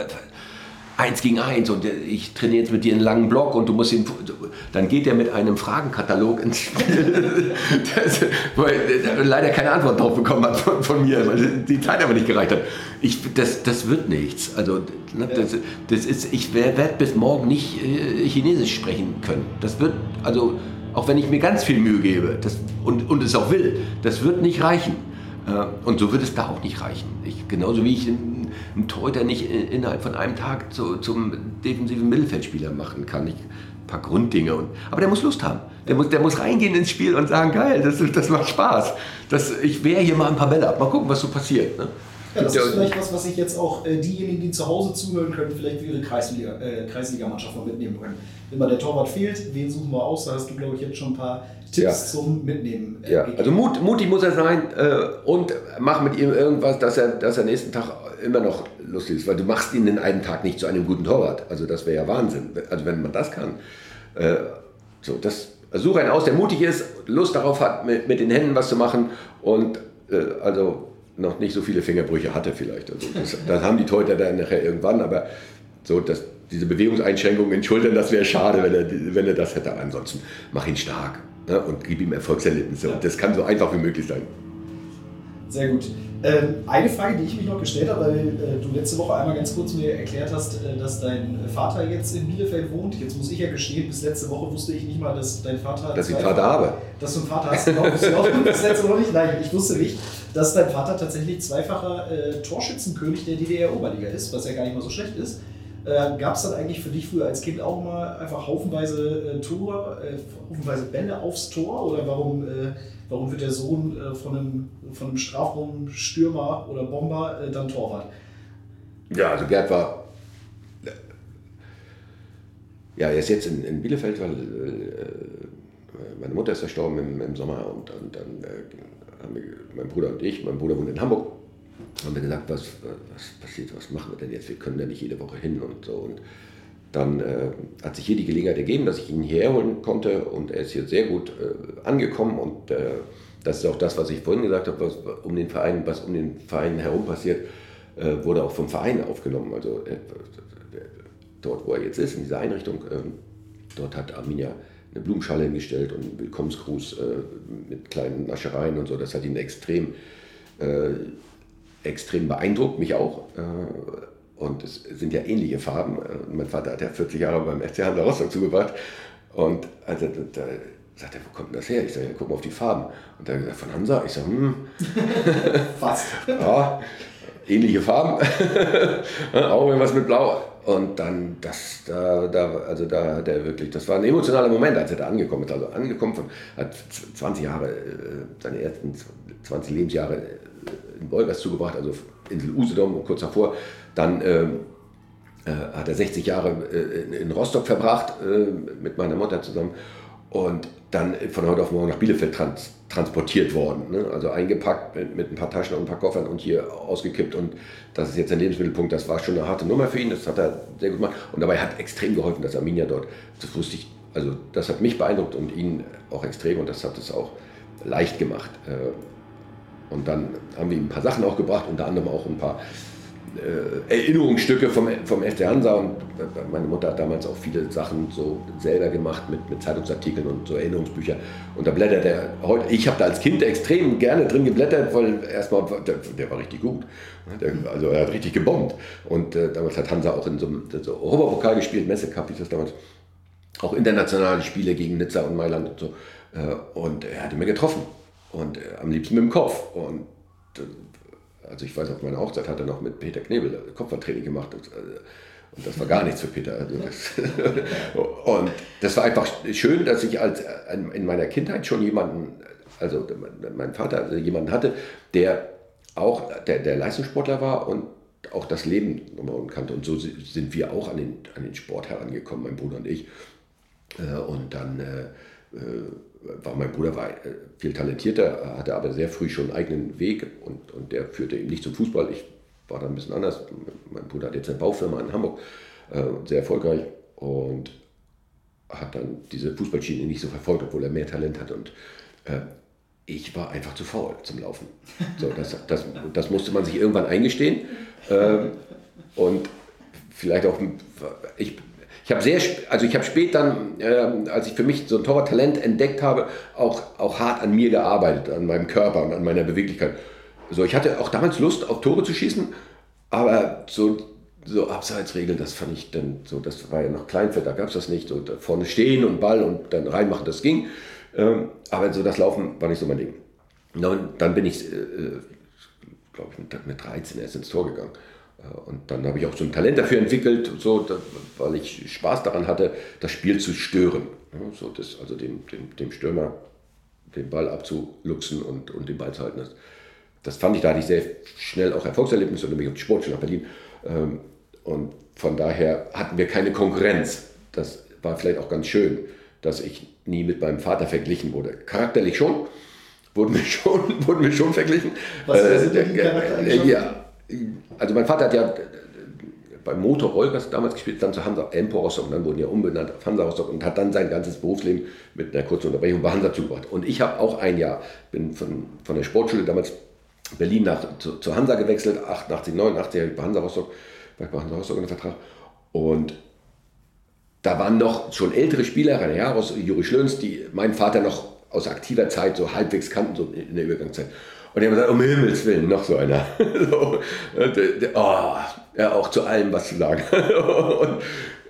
eins gegen eins und ich trainiere jetzt mit dir einen langen Block und du musst ihn, dann geht er mit einem Fragenkatalog ins Spiel, das, wo er leider keine Antwort drauf bekommen hat von, von, mir, weil die Zeit aber nicht gereicht hat. Ich, das, das wird nichts. Also, ne, das, das ist, ich werde bis morgen nicht äh, Chinesisch sprechen können. Das wird, also auch wenn ich mir ganz viel Mühe gebe das, und, und es auch will, das wird nicht reichen. Und so wird es da auch nicht reichen. Ich, genauso wie ich einen, Torhüter nicht innerhalb von einem Tag zu, zum defensiven Mittelfeldspieler machen kann. Ich paar Grunddinge. Und, aber der muss Lust haben. Der muss, der muss reingehen ins Spiel und sagen, geil, das, das macht Spaß. Das, ich wehre hier mal ein paar Bälle ab. Mal gucken, was so passiert. Ne? Ja, das ist vielleicht was, was sich jetzt auch äh, diejenigen, die zu Hause zuhören können, vielleicht für ihre Kreisliga, äh, Kreisligamannschaft mal mitnehmen können. Wenn mal der Torwart fehlt, wen suchen wir aus? Da hast du, glaube ich, jetzt schon ein paar Tipps Ja. zum Mitnehmen. äh, Ja, gegeben. also Mut, mutig muss er sein äh, und mach mit ihm irgendwas, dass er, dass er nächsten Tag immer noch lustig ist, weil du machst ihn in einem Tag nicht zu einem guten Torwart. Also das wäre ja Wahnsinn. Also wenn man das kann. Äh, so, das, also such einen aus, der mutig ist, Lust darauf hat, mit, mit den Händen was zu machen und äh, also noch nicht so viele Fingerbrüche hatte vielleicht. Also das, das haben die Torhüter dann nachher irgendwann, aber so, dass diese Bewegungseinschränkungen in Schultern, das wäre schade, wenn er, wenn er das hätte. Ansonsten mach ihn stark ne, und gib ihm Erfolgserlebnisse. Und das kann so einfach wie möglich sein. Sehr gut. Ähm, eine Frage, die ich mich noch gestellt habe, weil äh, du letzte Woche einmal ganz kurz mir erklärt hast, äh, dass dein Vater jetzt in Bielefeld wohnt. Jetzt muss ich ja gestehen, bis letzte Woche wusste ich nicht mal, dass dein Vater. Dass ich einen Vater habe. Dass du einen Vater hast, genau, wusste ich auch bis letzte Woche nicht. Nein, ich wusste nicht, dass dein Vater tatsächlich zweifacher äh, Torschützenkönig der DDR-Oberliga ist, was ja gar nicht mal so schlecht ist. Äh, Gab es dann eigentlich für dich früher als Kind auch mal einfach haufenweise äh, Tore, äh, haufenweise Bälle aufs Tor? Oder warum, äh, warum wird der Sohn äh, von einem, von einem Strafraumstürmer oder Bomber äh, dann Torwart? Ja, also Gerd war. Ja, er ist jetzt in, in Bielefeld, weil meine Mutter ist verstorben im, im Sommer und, und dann haben wir, mein Bruder und ich, mein Bruder wohnt in Hamburg, haben wir gesagt, was, was passiert, was machen wir denn jetzt? Wir können da nicht jede Woche hin und so. Und dann äh, hat sich hier die Gelegenheit ergeben, dass ich ihn hierher holen konnte und er ist hier sehr gut äh, angekommen und äh, das ist auch das, was ich vorhin gesagt habe, was um den Verein, was um den Verein herum passiert, äh, wurde auch vom Verein aufgenommen. Also äh, dort, wo er jetzt ist, in dieser Einrichtung, ähm, dort hat Arminia eine Blumenschale hingestellt und einen Willkommensgruß äh, mit kleinen Naschereien und so. Das hat ihn extrem, extrem beeindruckt, mich auch. Äh, und es sind ja ähnliche Farben. Äh, Mein Vater hat ja 40 Jahre beim FC Hansa Rostock zugebracht. Und also, da sagt er, wo kommt denn das her? Ich sage, ja, guck mal auf die Farben. Und er hat gesagt, von Hansa? Ich sage, hm, Fast. ja, ähnliche Farben, auch irgendwas mit Blau. Und dann, das, da, da, also da hat er wirklich, das war ein emotionaler Moment, als er da angekommen ist. Also angekommen, von, hat 20 Jahre, äh, seine ersten 20 Lebensjahre äh, in Wolgast zugebracht, also Insel Usedom kurz davor. Dann ähm, äh, hat er 60 Jahre äh, in, Rostock verbracht, äh, mit meiner Mutter zusammen. Und dann von heute auf morgen nach Bielefeld trans transportiert worden. Ne? Also eingepackt mit, mit ein paar Taschen und ein paar Koffern und hier ausgekippt. Und das ist jetzt ein Lebensmittelpunkt. Das war schon eine harte Nummer für ihn. Das hat er sehr gut gemacht. Und dabei hat extrem geholfen, dass Arminia dort, das wusste ich, also das hat mich beeindruckt und ihn auch extrem. Und das hat es auch leicht gemacht. Äh, Und dann haben wir ihm ein paar Sachen auch gebracht, unter anderem auch ein paar äh, Erinnerungsstücke vom, vom FC Hansa. Und meine Mutter hat damals auch viele Sachen so selber gemacht mit, mit Zeitungsartikeln und so Erinnerungsbücher. Und da blättert er heute, ich habe da als Kind extrem gerne drin geblättert, weil erstmal, der, der war richtig gut, der, also er hat richtig gebombt. Und äh, damals hat Hansa auch in so einem so Europapokal gespielt, Messe Cup hieß das damals, auch internationale Spiele gegen Nizza und Mailand und so. Äh, und er hatte mir getroffen und äh, am liebsten mit dem Kopf und äh, also ich weiß, auf meiner Hochzeit hat er noch mit Peter Knebel Kopfballtraining gemacht. Und, äh, und das war gar nichts für Peter. Also das, und das war einfach schön, dass ich als äh, in meiner Kindheit schon jemanden, also mein Vater also jemanden hatte, der auch der, der Leistungssportler war und auch das Leben kannte. Und so sind wir auch an den, an den Sport herangekommen, mein Bruder und ich. Äh, Und dann äh, äh, war mein Bruder war äh, viel talentierter, hatte aber sehr früh schon einen eigenen Weg und, und der führte ihn nicht zum Fußball. Ich war da ein bisschen anders. Mein Bruder hat jetzt eine Baufirma in Hamburg, äh, sehr erfolgreich und hat dann diese Fußballschiene nicht so verfolgt, obwohl er mehr Talent hat. Und äh, ich war einfach zu faul zum Laufen. So, das, das, das musste man sich irgendwann eingestehen. Ähm, und vielleicht auch, ich, ich habe sehr, also ich habe spät dann, ähm, als ich für mich so ein Torwarttalent entdeckt habe, auch, auch hart an mir gearbeitet, an meinem Körper und an meiner Beweglichkeit. So, ich hatte auch damals Lust, auf Tore zu schießen, aber so, so Abseitsregeln, das fand ich dann so, das war ja noch Kleinfeld, da gab es das nicht. So vorne stehen und Ball und dann reinmachen, das ging. Ähm, aber so das Laufen war nicht so mein Ding. Und dann bin ich, äh, glaube ich, mit, mit 13 erst ins Tor gegangen. Äh, und dann habe ich auch so ein Talent dafür entwickelt, so, weil ich Spaß daran hatte, das Spiel zu stören. So, das, also dem, dem, dem Stürmer den Ball abzuluxen und, und den Ball zu halten. Das, das fand ich, da hatte ich sehr schnell auch Erfolgserlebnisse und bin ich auf die Sportschule nach Berlin. Ähm, und von daher hatten wir keine Konkurrenz. Das war vielleicht auch ganz schön, dass ich nie mit meinem Vater verglichen wurde. Charakterlich schon, wurden wir schon, wurden wir schon verglichen. Was äh, sind denn die äh, Ja, also mein Vater hat ja bei Motor Olgers damals gespielt, dann zu Hansa Empo Rostock dann wurden ja umbenannt auf Hansa Rostock und hat dann sein ganzes Berufsleben mit einer kurzen Unterbrechung bei Hansa zugebracht. Und ich habe auch ein Jahr, bin von, von der Sportschule damals Berlin nach, zu, zu Hansa gewechselt, 88, 89 habe ich bei Hansa Rostock, bei Hansa Rostock unter Vertrag. Und da waren noch schon ältere Spieler, Rainer Jaros, Juri Schlöns, die meinen Vater noch aus aktiver Zeit so halbwegs kannten, so in der Übergangszeit. Und die haben gesagt, um Himmels Willen, noch so einer. so, oh, ja, auch zu allem was zu sagen. und,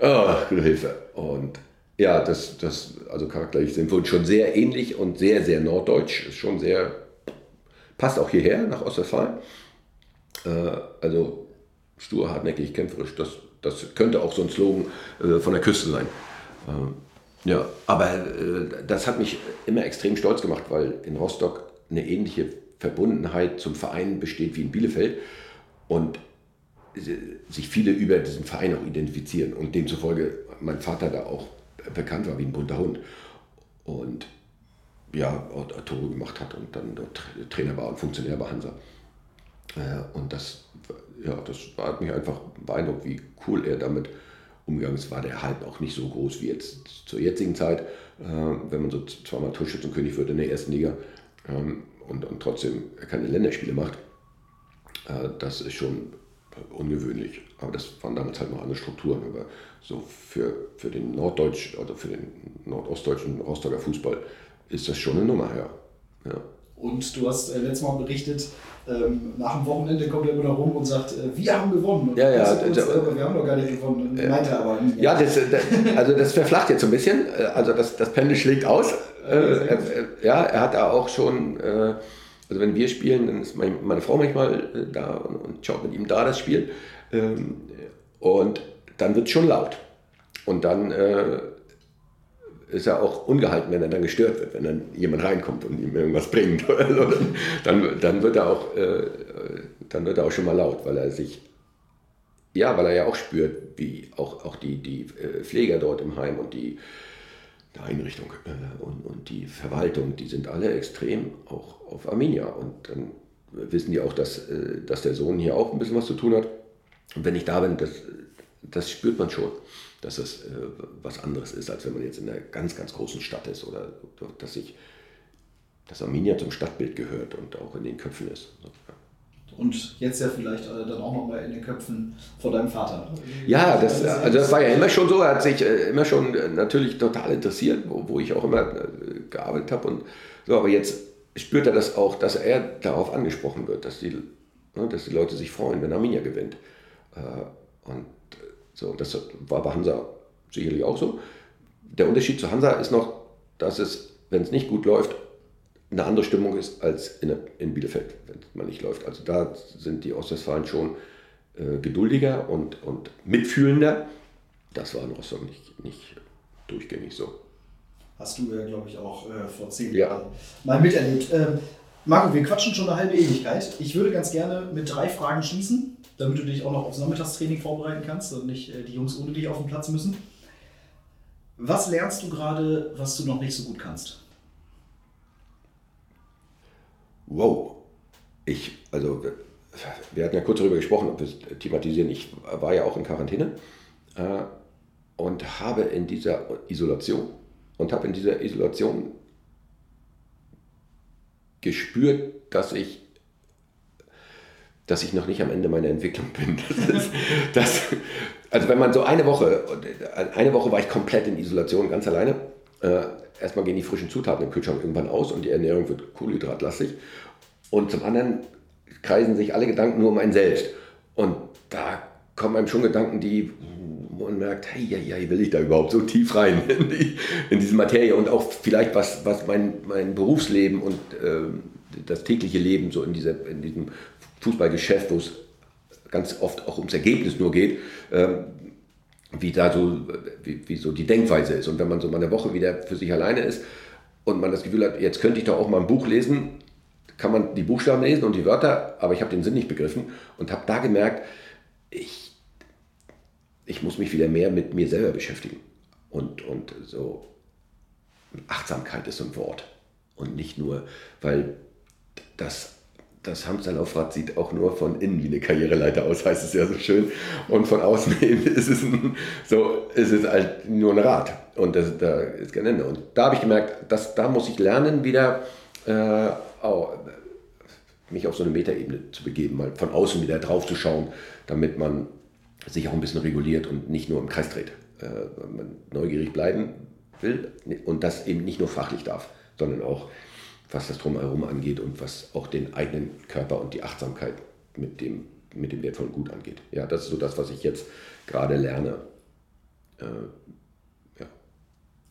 oh, Hilfe. Und ja, das, das, also charakterlich sind wir schon sehr ähnlich und sehr, sehr norddeutsch. Ist schon sehr, passt auch hierher, nach Ostwestfalen. Äh, also stur, hartnäckig, kämpferisch, das, das könnte auch so ein Slogan äh, von der Küste sein. Äh, ja, aber äh, das hat mich immer extrem stolz gemacht, weil in Rostock eine ähnliche Verbundenheit zum Verein besteht wie in Bielefeld und sich viele über diesen Verein auch identifizieren und demzufolge mein Vater da auch bekannt war wie ein bunter Hund und ja, Tore gemacht hat und dann Trainer war und Funktionär bei Hansa. Und das, ja, das hat mich einfach beeindruckt, wie cool er damit umgegangen ist. War der Hype auch nicht so groß wie jetzt zur jetzigen Zeit, äh, wenn man so zweimal Torschützenkönig wird in der ersten Liga. Und, und trotzdem keine Länderspiele macht, äh, das ist schon ungewöhnlich. Aber das waren damals halt noch andere Strukturen. Aber so für, für den Norddeutsch oder für den nordostdeutschen Rostocker Fußball ist das schon eine Nummer, ja. ja. Und du hast äh, letztes Mal berichtet, ähm, nach dem Wochenende kommt er immer noch rum und sagt, äh, wir haben gewonnen. Und ja, ja. Uns, äh, wir haben noch gar nicht gewonnen. Äh, meinte aber. Ja, das, das, also das verflacht jetzt so ein bisschen. Äh, also das, das Pendel schlägt aus. Äh, ja, er hat da auch schon, äh, also wenn wir spielen, dann ist meine, meine Frau manchmal äh, da und, und, schaut mit ihm da das Spiel. Ähm, und dann wird es schon laut. Und dann äh, ist er auch ungehalten, wenn er dann gestört wird, wenn dann jemand reinkommt und ihm irgendwas bringt. Oder so. dann, dann, wird er auch, äh, dann wird er auch schon mal laut, weil er sich ja, weil er ja auch spürt, wie auch, auch die, die äh, Pfleger dort im Heim und die der Einrichtung äh, und, und die Verwaltung, die sind alle extrem auch auf Arminia. Und dann wissen die auch, dass, äh, dass der Sohn hier auch ein bisschen was zu tun hat. Und wenn ich da bin, das, das spürt man schon, dass das äh, was anderes ist, als wenn man jetzt in einer ganz, ganz großen Stadt ist oder dass sich dass Arminia zum Stadtbild gehört und auch in den Köpfen ist. Und jetzt ja vielleicht äh, dann auch nochmal in den Köpfen von deinem Vater. Ja, das, also das war ja immer schon so. Er hat sich äh, immer schon äh, natürlich total interessiert, wo, wo ich auch immer gearbeitet habe. Und so, aber jetzt spürt er das auch, dass er darauf angesprochen wird, dass die, ne, dass die Leute sich freuen, wenn Arminia gewinnt. Und so, das war bei Hansa sicherlich auch so. Der Unterschied zu Hansa ist noch, dass es, wenn es nicht gut läuft, eine andere Stimmung ist als in, in Bielefeld, wenn man nicht läuft. Also da sind die Ostwestfalen schon äh, geduldiger und, und mitfühlender. Das war in Rostock nicht, nicht durchgängig so. Hast du ja, glaube ich, auch äh, vor zehn ja. Jahren mal miterlebt. Ähm, Marco, wir quatschen schon eine halbe Ewigkeit. Ich würde ganz gerne mit drei Fragen schließen, damit du dich auch noch aufs Nachmittagstraining vorbereiten kannst und nicht äh, die Jungs ohne dich auf den Platz müssen. Was lernst du gerade, was du noch nicht so gut kannst? Wow, ich, also wir hatten ja kurz darüber gesprochen, ob wir es thematisieren. Ich war ja auch in Quarantäne äh, und habe in dieser Isolation und habe in dieser Isolation gespürt, dass ich dass ich noch nicht am Ende meiner Entwicklung bin. Das ist, das, also wenn man so eine Woche, eine Woche war ich komplett in Isolation, ganz alleine. Äh, erstmal gehen die frischen Zutaten im Kühlschrank irgendwann aus und die Ernährung wird kohlenhydratlastig. Und zum anderen kreisen sich alle Gedanken nur um ein Selbst. Und da kommen einem schon Gedanken, die man merkt, hey, ja, ja, will ich da überhaupt so tief rein in, die, in diese Materie und auch vielleicht was, was mein, mein Berufsleben und äh, das tägliche Leben so in, dieser, in diesem Fußballgeschäft, wo es ganz oft auch ums Ergebnis nur geht, ähm, wie da so, wie, wie so die Denkweise ist. Und wenn man so mal eine Woche wieder für sich alleine ist und man das Gefühl hat, jetzt könnte ich doch auch mal ein Buch lesen, kann man die Buchstaben lesen und die Wörter, aber ich habe den Sinn nicht begriffen und habe da gemerkt, ich, ich muss mich wieder mehr mit mir selber beschäftigen. Und, und so Achtsamkeit ist so ein Wort. Und nicht nur, weil das, das Hamsterlaufrad sieht auch nur von innen wie eine Karriereleiter aus, heißt es ja so schön. Und von außen ist es, ein, so, ist es halt nur ein Rad. Und das, da ist kein Ende. Und da habe ich gemerkt, dass, da muss ich lernen, wieder äh, oh, mich auf so eine Metaebene zu begeben, mal von außen wieder drauf zu schauen, damit man sich auch ein bisschen reguliert und nicht nur im Kreis dreht. Äh, wenn man neugierig bleiben will und das eben nicht nur fachlich darf, sondern auch was das Drumherum angeht und was auch den eigenen Körper und die Achtsamkeit mit dem, mit dem wertvollen Gut angeht. Ja, das ist so das, was ich jetzt gerade lerne. Äh, ja.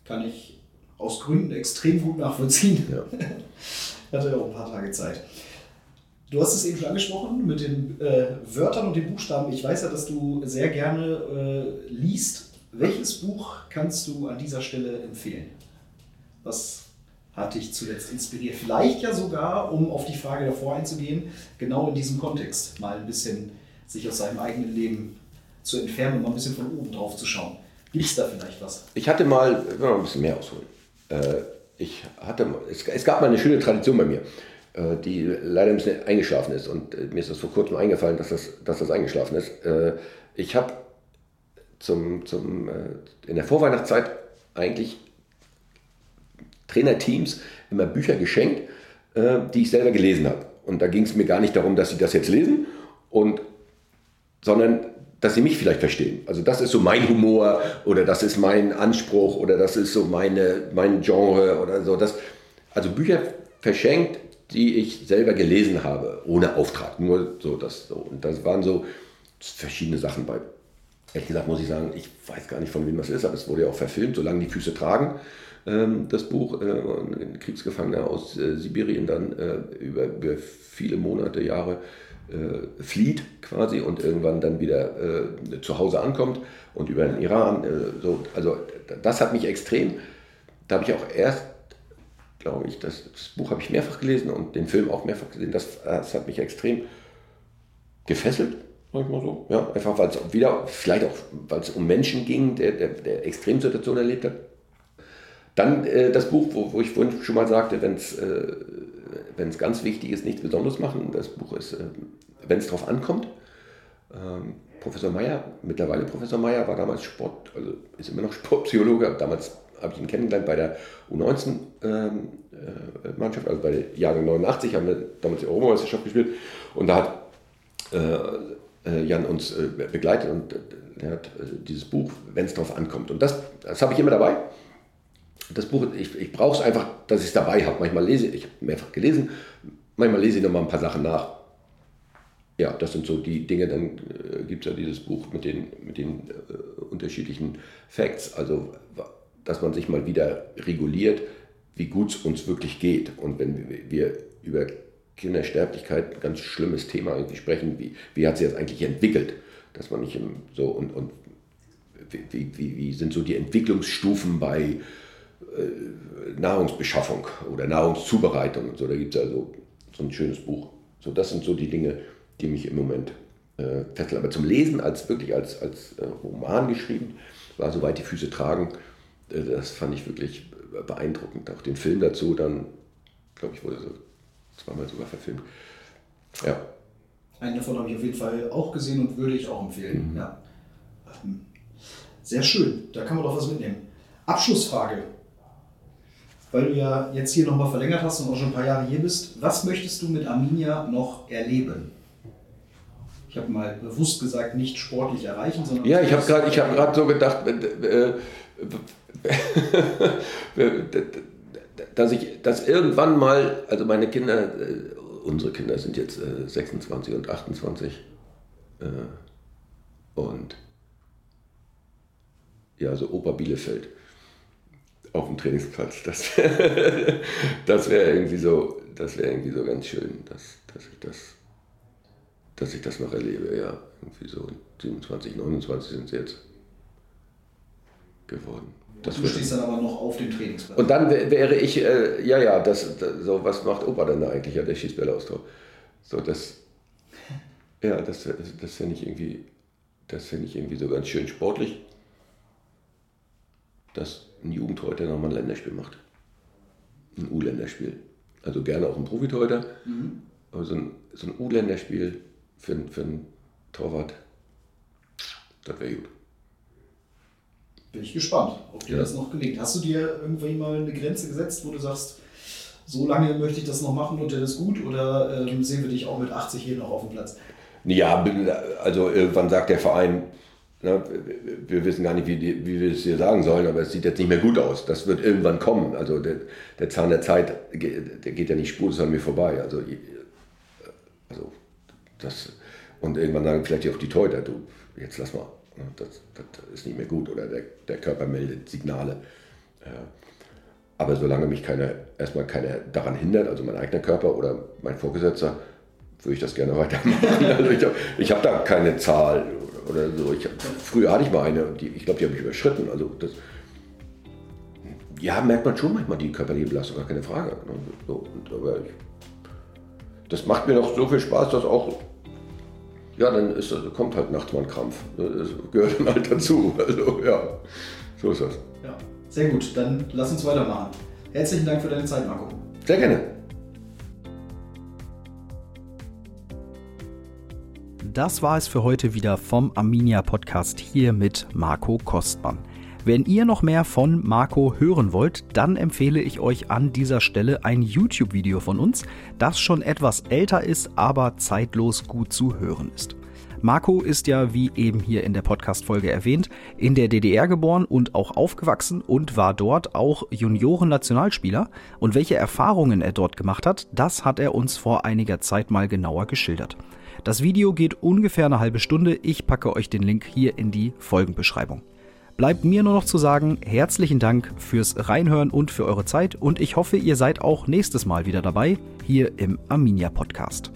Kann ich aus Gründen extrem gut nachvollziehen. Ja. Hatte ja auch ein paar Tage Zeit. Du hast es eben schon angesprochen mit den äh, Wörtern und den Buchstaben. Ich weiß ja, dass du sehr gerne äh, liest. Welches Buch kannst du an dieser Stelle empfehlen? Was hat dich zuletzt inspiriert? Vielleicht ja sogar, um auf die Frage davor einzugehen, genau in diesem Kontext mal ein bisschen sich aus seinem eigenen Leben zu entfernen und mal ein bisschen von oben drauf zu schauen. Gibt es da vielleicht was? Ich hatte mal, ich noch ein bisschen mehr ausholen. Äh, ich hatte, es, gab mal eine schöne Tradition bei mir. Äh, die leider ein bisschen eingeschlafen ist. Und äh, mir ist das vor kurzem eingefallen, dass das, dass das eingeschlafen ist. Ich habe zum, zum, in der Vorweihnachtszeit eigentlich Trainerteams immer Bücher geschenkt, die ich selber gelesen habe. Und da ging es mir gar nicht darum, dass sie das jetzt lesen, und, sondern dass sie mich vielleicht verstehen. Also das ist so mein Humor oder das ist mein Anspruch oder das ist so meine, mein Genre oder so. Das, also Bücher verschenkt, die ich selber gelesen habe, ohne Auftrag. Nur so, das so. Und das waren so verschiedene Sachen bei. Ehrlich gesagt muss ich sagen, ich weiß gar nicht, von wem das ist, aber es wurde ja auch verfilmt, solange die Füße tragen. Ähm, das Buch, äh, ein Kriegsgefangener aus äh, Sibirien dann äh, über, über, viele Monate, Jahre flieht quasi und irgendwann dann wieder zu Hause ankommt und über den Iran. So, also das hat mich extrem, da habe ich auch erst glaube ich. Das, das Buch habe ich mehrfach gelesen und den Film auch mehrfach gesehen. Das, das hat mich extrem gefesselt, sag ich mal so. Ja, einfach weil es wieder, vielleicht auch, weil es um Menschen ging, der, der, der Extremsituation erlebt hat. Dann äh, das Buch, wo, wo ich vorhin schon mal sagte, wenn es äh, ganz wichtig ist, nichts Besonderes machen. Das Buch ist, äh, wenn es drauf ankommt. Ähm, Professor Meyer, mittlerweile Professor Meyer, war damals Sport, also ist immer noch Sportpsychologe, damals habe ich ihn kennengelernt bei der U19-Mannschaft, ähm, äh, also bei der Jahrgang 89, haben wir damals die Europameisterschaft gespielt und da hat äh, äh Jan uns begleitet und er hat dieses Buch, wenn es darauf ankommt. Und das, das habe ich immer dabei. Das Buch, ich, ich brauche es einfach, dass ich es dabei habe. Manchmal lese ich, ich habe mehrfach gelesen, manchmal lese ich noch mal ein paar Sachen nach. Ja, das sind so die Dinge. Dann äh, gibt es ja dieses Buch mit den, mit den äh, unterschiedlichen Facts. Also dass man sich mal wieder reguliert, wie gut es uns wirklich geht. Und wenn wir über Kindersterblichkeit, ein ganz schlimmes Thema irgendwie sprechen, wie, wie hat sich das eigentlich entwickelt, dass man nicht so und, und wie, wie, wie sind so die Entwicklungsstufen bei Nahrungsbeschaffung oder Nahrungszubereitung und so. Da gibt es also so ein schönes Buch. So, das sind so die Dinge, die mich im Moment äh, fesseln. Aber zum Lesen, als wirklich als, als äh, Roman geschrieben, war soweit die Füße tragen äh, das fand ich wirklich beeindruckend. Auch den Film dazu dann, glaube ich, wurde so zweimal sogar verfilmt. Ja. Einen davon habe ich auf jeden Fall auch gesehen und würde ich auch empfehlen. Mhm. Ja. Ähm, sehr schön, da kann man doch was mitnehmen. Abschlussfrage. Weil du ja jetzt hier nochmal verlängert hast und auch schon ein paar Jahre hier bist, was möchtest du mit Arminia noch erleben? Ich habe mal bewusst gesagt, nicht sportlich erreichen, sondern. Ja, ich habe gerade hab so gedacht, äh, dass ich, dass irgendwann mal, also meine Kinder, äh, unsere Kinder sind jetzt 26 äh, und 28 äh, und ja, so Opa Bielefeld auf dem Trainingsplatz. Das, das wäre irgendwie so, das wäre irgendwie so ganz schön, dass, dass ich das, dass ich das noch erlebe, ja. Irgendwie so 27, 29 sind es jetzt geworden. Das du stehst dann aber noch auf dem Trainingsplatz. und dann wär- wäre ich, äh, ja, ja, das, das, so, was macht Opa denn da eigentlich? Ja, der schießt Bälle aufs Tor. So, das, ja, das, wär- das finde ich irgendwie, das finde ich irgendwie so ganz schön sportlich, dass ein Jugendtorhüter nochmal ein Länderspiel macht. Ein U-Länderspiel. Also gerne auch ein Profitorhüter, aber so ein, so ein U-Länderspiel für, für einen Torwart, das wäre gut. Bin ich gespannt, ob dir Ja. das noch gelingt. Hast du dir irgendwie mal eine Grenze gesetzt, wo du sagst, so lange möchte ich das noch machen und dann ist gut? Oder ähm, sehen wir dich auch mit 80 hier noch auf dem Platz? Ja, also irgendwann sagt der Verein, ne, wir- wissen gar nicht, wie, wie wir es dir sagen sollen, aber es sieht jetzt nicht mehr gut aus. Das wird irgendwann kommen. Also der, der Zahn der Zeit, der geht ja nicht spurlos an mir vorbei. Also, also das, und irgendwann sagen vielleicht auch die Torhüter, du, jetzt lass mal, ne, das, das ist nicht mehr gut. Oder der, der Körper meldet Signale. Äh, Aber solange mich keiner, erstmal keiner daran hindert, also mein eigener Körper oder mein Vorgesetzter, würde ich das gerne weitermachen. Also ich habe hab da keine Zahl oder so. Ich früher hatte ich mal eine, die, ich glaube, die habe ich überschritten. Also das, ja, merkt man schon manchmal die körperliche Belastung, gar keine Frage. ne? So, und, aber ich, das macht mir noch so viel Spaß, dass auch, ja, dann ist, kommt halt nachts mal ein Krampf. Das gehört dann halt dazu. Also ja, so ist das. Ja, sehr gut. Dann lass uns weitermachen. Herzlichen Dank für deine Zeit, Marco. Sehr gerne. Das war es für heute wieder vom Arminia Podcast hier mit Marco Kostmann. Wenn ihr noch mehr von Marco hören wollt, dann empfehle ich euch an dieser Stelle ein YouTube-Video von uns, das schon etwas älter ist, aber zeitlos gut zu hören ist. Marco ist ja, wie eben hier in der Podcast-Folge erwähnt, in der DDR geboren und auch aufgewachsen und war dort auch Junioren-Nationalspieler. Und welche Erfahrungen er dort gemacht hat, das hat er uns vor einiger Zeit mal genauer geschildert. Das Video geht ungefähr eine halbe Stunde. Ich packe euch den Link hier in die Folgenbeschreibung. Bleibt mir nur noch zu sagen, herzlichen Dank fürs Reinhören und für eure Zeit und ich hoffe, ihr seid auch nächstes Mal wieder dabei, hier im Arminia Podcast.